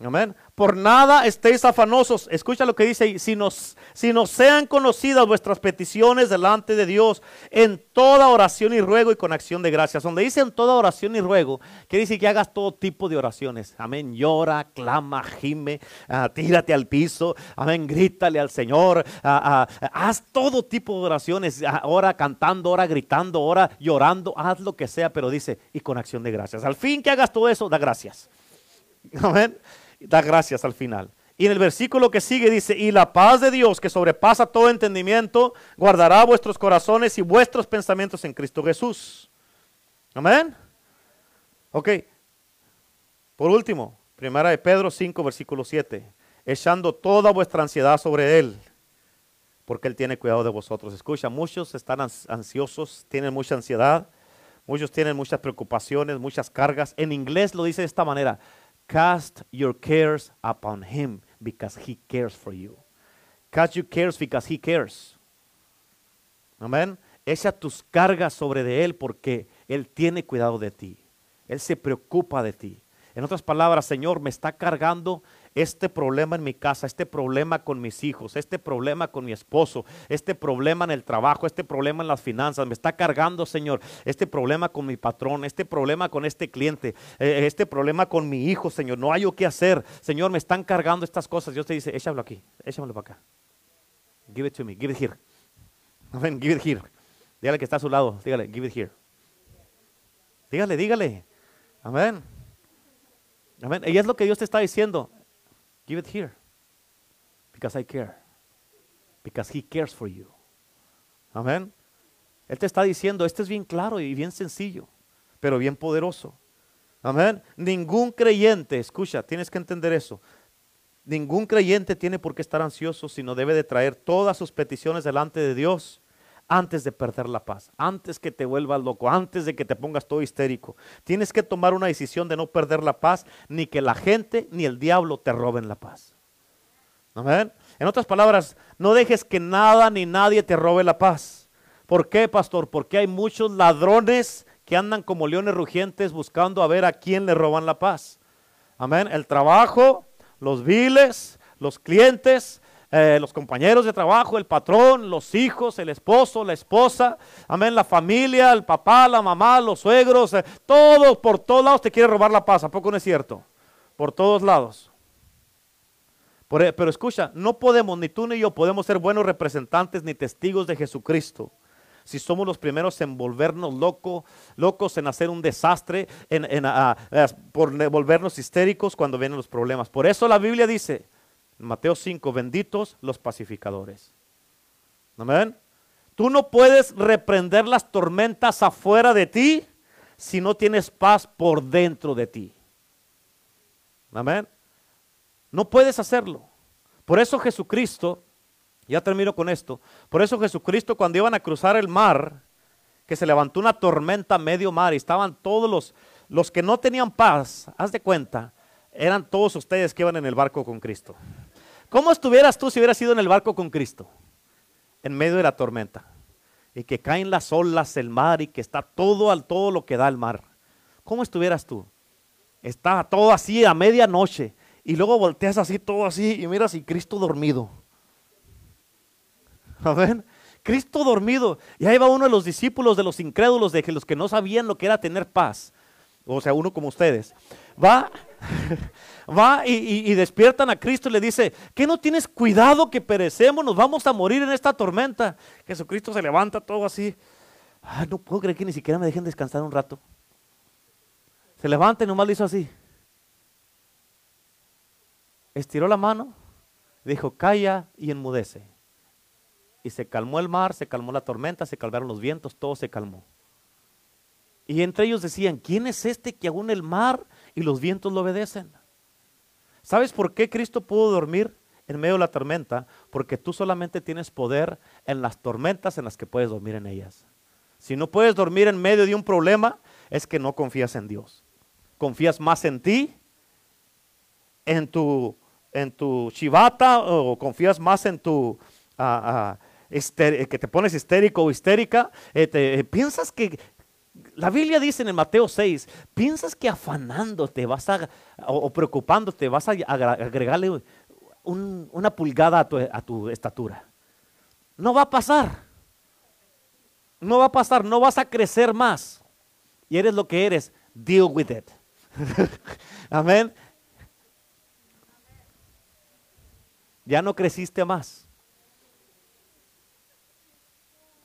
Amén. Por nada estéis afanosos. Escucha lo que dice. Si nos, si nos sean conocidas vuestras peticiones delante de Dios en toda oración y ruego y con acción de gracias. Donde dice en toda oración y ruego, quiere decir que hagas todo tipo de oraciones. Amén. Llora, clama, gime, ah, tírate al piso. Amén. Grítale al Señor. Ah, haz todo tipo de oraciones. ora cantando, ora gritando, ora llorando. Haz lo que sea, pero dice y con acción de gracias. Al fin que hagas todo eso, da gracias. Amén da gracias al final. Y en el versículo que sigue dice, y la paz de Dios que sobrepasa todo entendimiento, guardará vuestros corazones y vuestros pensamientos en Cristo Jesús. Amén. Ok. Por último, primera de Pedro 5, versículo 7. Echando toda vuestra ansiedad sobre Él, porque Él tiene cuidado de vosotros. Escucha, muchos están ansiosos, tienen mucha ansiedad, muchos tienen muchas preocupaciones, muchas cargas. En inglés lo dice de esta manera, Cast your cares upon him because he cares for you. Cast your cares because he cares. Amén. Echa tus cargas sobre de él porque él tiene cuidado de ti. Él se preocupa de ti. En otras palabras, Señor, me está cargando este problema en mi casa, este problema con mis hijos, este problema con mi esposo, este problema en el trabajo, este problema en las finanzas, me está cargando, Señor, este problema con mi patrón, este problema con este cliente, eh, este problema con mi hijo, Señor, no hay yo qué hacer, Señor, me están cargando estas cosas. Dios te dice, échalo aquí, échamelo para acá. Give it to me, give it here. Amén, give it here. Dígale que está a su lado, dígale, give it here. Dígale, dígale. Amén. Amén. Y es lo que Dios te está diciendo. Give it here. Because I care. Because He cares for you. Amén. Él te está diciendo, este es bien claro y bien sencillo, pero bien poderoso. Amén. Ningún creyente, escucha, tienes que entender eso. Ningún creyente tiene por qué estar ansioso, sino debe de traer todas sus peticiones delante de Dios antes de perder la paz, antes que te vuelvas loco, antes de que te pongas todo histérico. Tienes que tomar una decisión de no perder la paz, ni que la gente ni el diablo te roben la paz. Amén. En otras palabras, no dejes que nada ni nadie te robe la paz. ¿Por qué, pastor? Porque hay muchos ladrones que andan como leones rugientes buscando a ver a quién le roban la paz. Amén. El trabajo, los viles, los clientes, eh, los compañeros de trabajo, el patrón, los hijos, el esposo, la esposa, amén, la familia, el papá, la mamá, los suegros, eh, todos por todos lados te quiere robar la paz, ¿a poco no es cierto? Por todos lados. E, pero escucha, no podemos, ni tú ni yo podemos ser buenos representantes ni testigos de Jesucristo si somos los primeros en volvernos locos, locos en hacer un desastre, en, por volvernos histéricos cuando vienen los problemas. Por eso la Biblia dice, Mateo 5, benditos los pacificadores. Amén. Tú no puedes reprender las tormentas afuera de ti si no tienes paz por dentro de ti. Amén. No puedes hacerlo. Por eso Jesucristo, ya termino con esto, por eso Jesucristo cuando iban a cruzar el mar, que se levantó una tormenta a medio mar y estaban todos los, los que no tenían paz, haz de cuenta, eran todos ustedes que iban en el barco con Cristo. ¿Cómo estuvieras tú si hubieras ido en el barco con Cristo? En medio de la tormenta. Y que caen las olas, el mar y que está todo al todo lo que da el mar. ¿Cómo estuvieras tú? Está todo así a medianoche. Y luego volteas así, todo así, y miras y Cristo dormido. ¿Ven? Cristo dormido. Y ahí va uno de los discípulos de los incrédulos, de los que no sabían lo que era tener paz. O sea, uno como ustedes. Va va y, despiertan a Cristo y le dice, ¿qué no tienes cuidado que perecemos? Nos vamos a morir en esta tormenta. Jesucristo se levanta todo así. no puedo creer que ni siquiera me dejen descansar un rato. Se levanta y nomás le hizo así. Estiró la mano, dijo, calla y enmudece. Y se calmó el mar, se calmó la tormenta, se calmaron los vientos, todo se calmó. Y entre ellos decían, ¿quién es este que aún el mar y los vientos lo obedecen? ¿Sabes por qué Cristo pudo dormir en medio de la tormenta? Porque tú solamente tienes poder en las tormentas en las que puedes dormir en ellas. Si no puedes dormir en medio de un problema, es que no confías en Dios. Confías más en ti, en tu, en tu chivata, o confías más en tu, ah, ah, que te pones histérico o histérica. Eh, eh, piensas que, la Biblia dice en el Mateo 6, piensas que afanándote vas a, o, preocupándote vas a agregarle una pulgada a tu, a tu estatura. No va a pasar. No va a pasar, no vas a crecer más. Y eres lo que eres. Deal with it. *laughs* Amén. Ya no creciste más.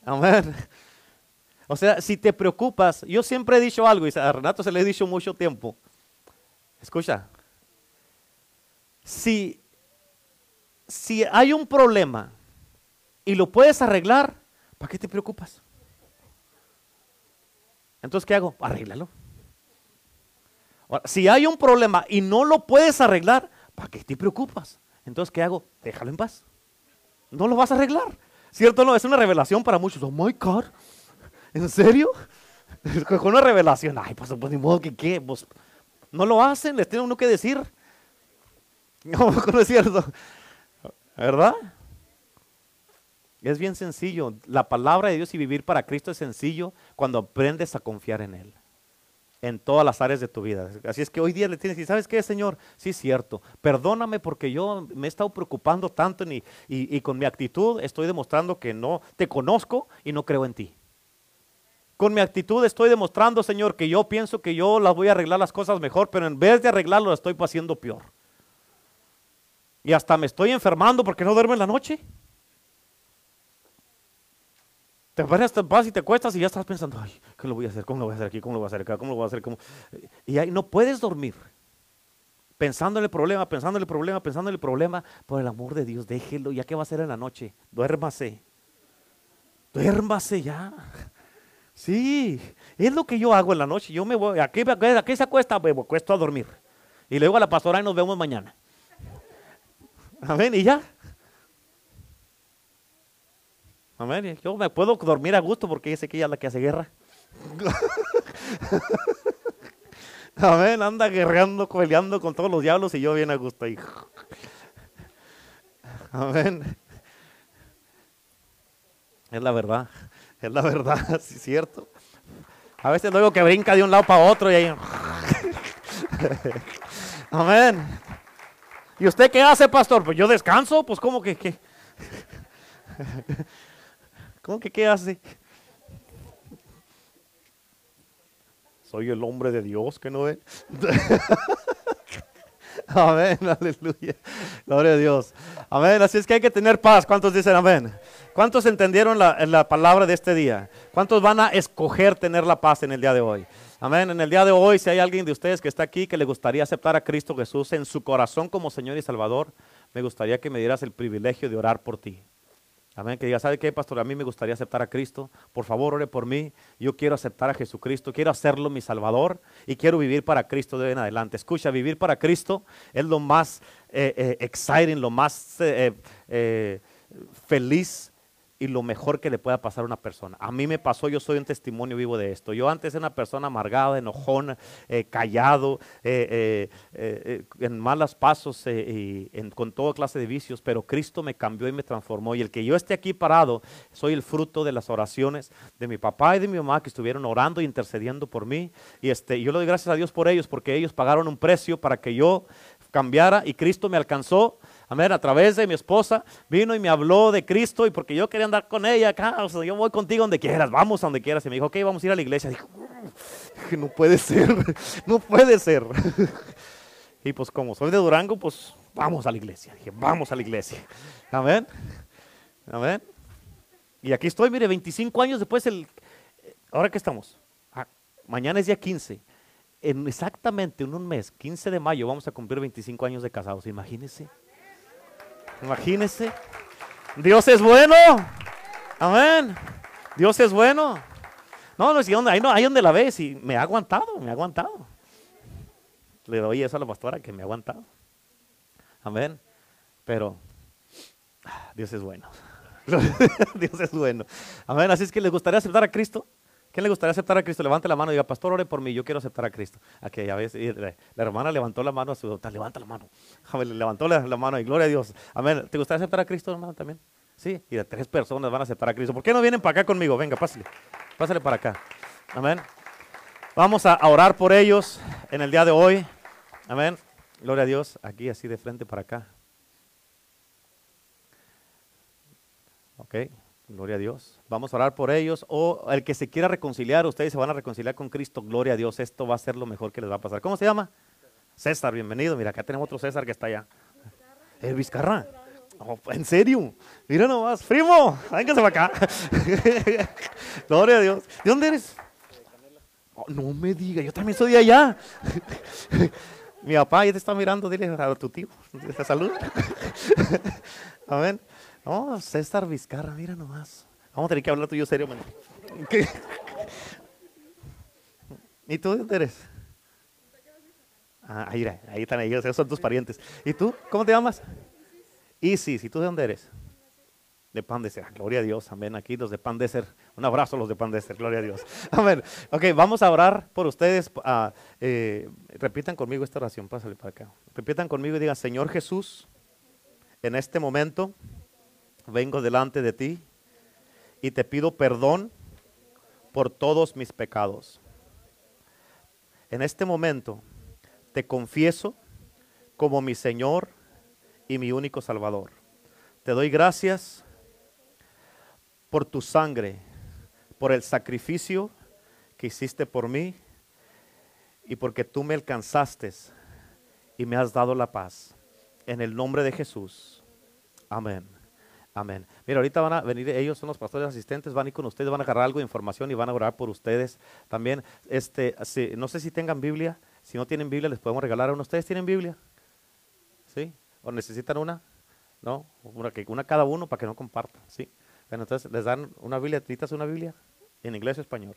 Amén. O sea, si te preocupas, yo siempre he dicho algo y a Renato se le he dicho mucho tiempo. Escucha, si, si hay un problema y lo puedes arreglar, ¿para qué te preocupas? Entonces, ¿qué hago? Arréglalo. si hay un problema y no lo puedes arreglar, ¿para qué te preocupas? Entonces, ¿qué hago? Déjalo en paz. No lo vas a arreglar. ¿Cierto? No, es una revelación para muchos. Oh my God. ¿En serio? *laughs* Con una revelación. Ay, pues, pues ni modo que qué. Pues, no lo hacen, les tiene uno que decir. *laughs* No, no es cierto. ¿Verdad? Es bien sencillo. La palabra de Dios y vivir para Cristo es sencillo cuando aprendes a confiar en Él. En todas las áreas de tu vida. Así es que hoy día le tienes que decir, ¿sabes qué, Señor? Sí, es cierto. Perdóname porque yo me he estado preocupando tanto y, y con mi actitud estoy demostrando que no te conozco y no creo en ti. Con mi actitud estoy demostrando, Señor, que yo pienso que yo las voy a arreglar las cosas mejor, pero en vez de arreglarlo, las estoy haciendo peor. Y hasta me estoy enfermando porque no duermo en la noche. Te paras, te vas y te cuestas y ya estás pensando, ay, ¿qué lo voy a hacer? ¿Cómo lo voy a hacer aquí? ¿Cómo lo voy a hacer acá? ¿Cómo lo voy a hacer? ¿Cómo? Y ahí no puedes dormir. Pensando en el problema, pensando en el problema, pensando en el problema. Por el amor de Dios, déjelo. ¿Ya qué va a hacer en la noche? Duérmase. Duérmase ya. Sí, es lo que yo hago en la noche. Yo me voy, ¿a qué, se acuesta? Me acuesto a dormir. Y luego a la pastora y nos vemos mañana. Amén, y ya. Amén, yo me puedo dormir a gusto porque sé que ella es la que hace guerra. *laughs* Amén, anda guerreando, peleando con todos los diablos y yo bien a gusto ahí. Amén. Es la verdad. Es la verdad, *laughs* sí es cierto. A veces luego que brinca de un lado para otro y ahí. *laughs* Amén. ¿Y usted qué hace, pastor? Pues yo descanso, pues ¿cómo que qué? *laughs* ¿Cómo que qué hace? Soy el hombre de Dios que no ve. *laughs* Amén, aleluya. Gloria a Dios. Amén. Así es que hay que tener paz. ¿Cuántos dicen amén? ¿Cuántos entendieron la, palabra de este día? ¿Cuántos van a escoger tener la paz en el día de hoy? Amén. En el día de hoy, si hay alguien de ustedes que está aquí que le gustaría aceptar a Cristo Jesús en su corazón como Señor y Salvador, me gustaría que me dieras el privilegio de orar por ti. Amén. Que diga, ¿sabe qué, pastor? A mí me gustaría aceptar a Cristo. Por favor, ore por mí. Yo quiero aceptar a Jesucristo. Quiero hacerlo mi Salvador y quiero vivir para Cristo de en adelante. Escucha, vivir para Cristo es lo más eh, eh, exciting, lo más eh, feliz y lo mejor que le pueda pasar a una persona. A mí me pasó, yo soy un testimonio vivo de esto. Yo antes era una persona amargada, enojona, eh, callado, eh, eh, en malos pasos y con toda clase de vicios, pero Cristo me cambió y me transformó. Y el que yo esté aquí parado, soy el fruto de las oraciones de mi papá y de mi mamá que estuvieron orando y intercediendo por mí. Y este, yo le doy gracias a Dios por ellos, porque ellos pagaron un precio para que yo cambiara y Cristo me alcanzó Amén. A través de mi esposa vino y me habló de Cristo y porque yo quería andar con ella acá, yo voy contigo donde quieras, vamos a donde quieras. Y me dijo, ok, vamos a ir a la iglesia. Dijo, no puede ser, *laughs* no puede ser. *laughs* Y pues como soy de Durango, pues vamos a la iglesia. Dije, vamos a la iglesia. Amén. Amén. Y aquí estoy, mire, 25 años después, el, ahora que estamos, ah, mañana es día 15. En exactamente en un mes, 15 de mayo, vamos a cumplir 25 años de casados. Imagínense. Imagínese. Dios es bueno. Amén. Dios es bueno. No, no, si ahí, no, ahí donde la ves y me ha aguantado, me ha aguantado. Le doy eso a la pastora que me ha aguantado. Amén. Pero Dios es bueno. *laughs* Dios es bueno. Amén. Así es que les gustaría aceptar a Cristo. ¿Quién le gustaría aceptar a Cristo? Levante la mano y diga, pastor, ore por mí, yo quiero aceptar a Cristo. Aquí, ya ves, la, hermana levantó la mano a su levanta la mano. *laughs* Amén, levantó la, mano y gloria a Dios. Amén. ¿Te gustaría aceptar a Cristo, hermano, también? Sí, y de tres personas van a aceptar a Cristo. ¿Por qué no vienen para acá conmigo? Venga, pásale. Pásale para acá. Amén. Vamos a orar por ellos en el día de hoy. Amén. Gloria a Dios. Aquí, así de frente para acá. Ok. Gloria a Dios. Vamos a orar por ellos. O el que se quiera reconciliar, ustedes se van a reconciliar con Cristo. Gloria a Dios. Esto va a ser lo mejor que les va a pasar. ¿Cómo se llama? César, bienvenido. Mira, acá tenemos otro César que está allá. El Vizcarra. Oh, ¿En serio? Mira nomás. Primo, véngase para acá. *laughs* Gloria a Dios. ¿De dónde eres? Oh, no me diga, yo también soy de allá. *laughs* Mi papá ya te está mirando, dile a tu tío. Salud. *laughs* Amén. Oh, César Vizcarra, mira nomás. Vamos a tener que hablar tú y yo serio, ¿Y tú de dónde eres? Ah, ahí, ahí están ellos, esos son tus parientes. ¿Y tú? ¿Cómo te llamas? Isis. ¿Y tú de dónde eres? De Pan de Ser. Gloria a Dios. Amén. Aquí los de Pan de Ser. Un abrazo a los de Pan de Ser. Gloria a Dios. *laughs* Amén. Ok, vamos a orar por ustedes. Ah, eh, repitan conmigo esta oración. Pásale para acá. Repitan conmigo y digan, Señor Jesús, en este momento vengo delante de ti y te pido perdón por todos mis pecados. En este momento te confieso como mi Señor y mi único Salvador. Te doy gracias por tu sangre, por el sacrificio que hiciste por mí y porque tú me alcanzaste y me has dado la paz. En el nombre de Jesús. Amén. Amén. Mira, ahorita van a venir, ellos son los pastores asistentes, van a ir con ustedes, van a agarrar algo de información y van a orar por ustedes también. Este, no sé si tengan Biblia, si no tienen Biblia les podemos regalar a uno. ¿Ustedes tienen Biblia? ¿Sí? ¿O necesitan una? ¿No? Una, que, una cada uno para que no compartan, ¿sí? Bueno, entonces les dan una Biblia, ¿necesitas una Biblia? ¿En inglés o español?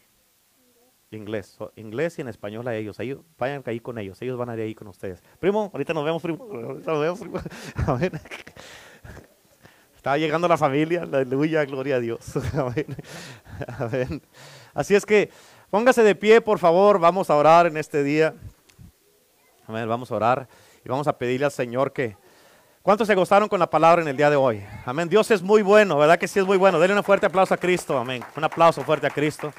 Inglés, inglés y en español a ellos. Ahí, vayan ahí con ellos, ellos van a ir ahí con ustedes. Primo, ahorita nos vemos, primo. Ahorita nos vemos, primo. *laughs* Está llegando la familia, aleluya, gloria a Dios. *laughs* Amén. Así es que póngase de pie, por favor, vamos a orar en este día. Amén, vamos a orar y vamos a pedirle al Señor que... ¿Cuántos se gozaron con la palabra en el día de hoy? Amén. Dios es muy bueno, ¿verdad que sí es muy bueno? Denle un fuerte aplauso a Cristo, amén. Un aplauso fuerte a Cristo.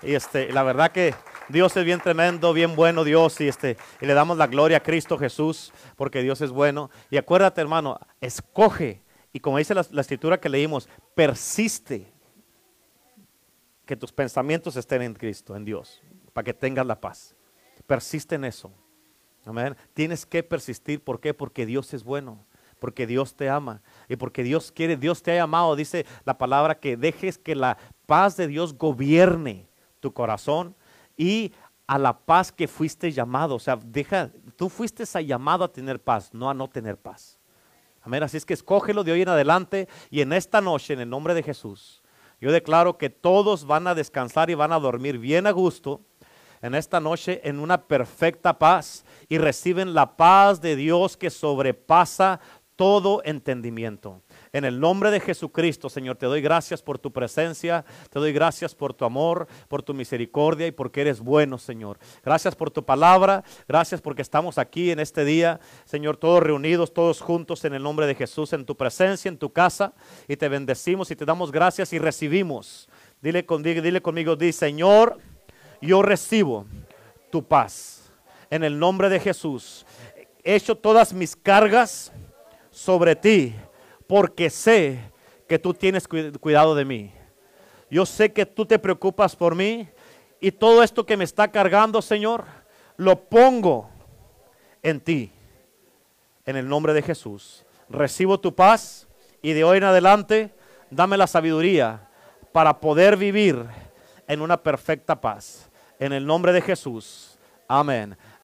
Y este, la verdad que Dios es bien tremendo, bien bueno Dios y este y le damos la gloria a Cristo Jesús porque Dios es bueno. Y acuérdate, hermano, escoge y como dice la, escritura que leímos, persiste que tus pensamientos estén en Cristo, en Dios, para que tengas la paz. Persiste en eso. Amén. Tienes que persistir. ¿Por qué? Porque Dios es bueno. Porque Dios te ama. Y porque Dios quiere, Dios te ha amado. Dice la palabra que dejes que la paz de Dios gobierne tu corazón y a la paz que fuiste llamado. O sea, deja, tú fuiste llamado a tener paz, no a no tener paz. Amén. Así es que escógelo de hoy en adelante y en esta noche, en el nombre de Jesús, yo declaro que todos van a descansar y van a dormir bien a gusto en esta noche en una perfecta paz y reciben la paz de Dios que sobrepasa todo entendimiento. En el nombre de Jesucristo, Señor, te doy gracias por tu presencia, te doy gracias por tu amor, por tu misericordia y porque eres bueno, Señor. Gracias por tu palabra, gracias porque estamos aquí en este día, Señor, todos reunidos, todos juntos en el nombre de Jesús, en tu presencia, en tu casa, y te bendecimos y te damos gracias y recibimos. Dile, conmigo, dile conmigo, di, Señor, yo recibo tu paz. En el nombre de Jesús, he hecho todas mis cargas sobre ti porque sé que tú tienes cuidado de mí. Yo sé que tú te preocupas por mí y todo esto que me está cargando, Señor, lo pongo en ti. En el nombre de Jesús. Recibo tu paz y de hoy en adelante dame la sabiduría para poder vivir en una perfecta paz. En el nombre de Jesús. Amén.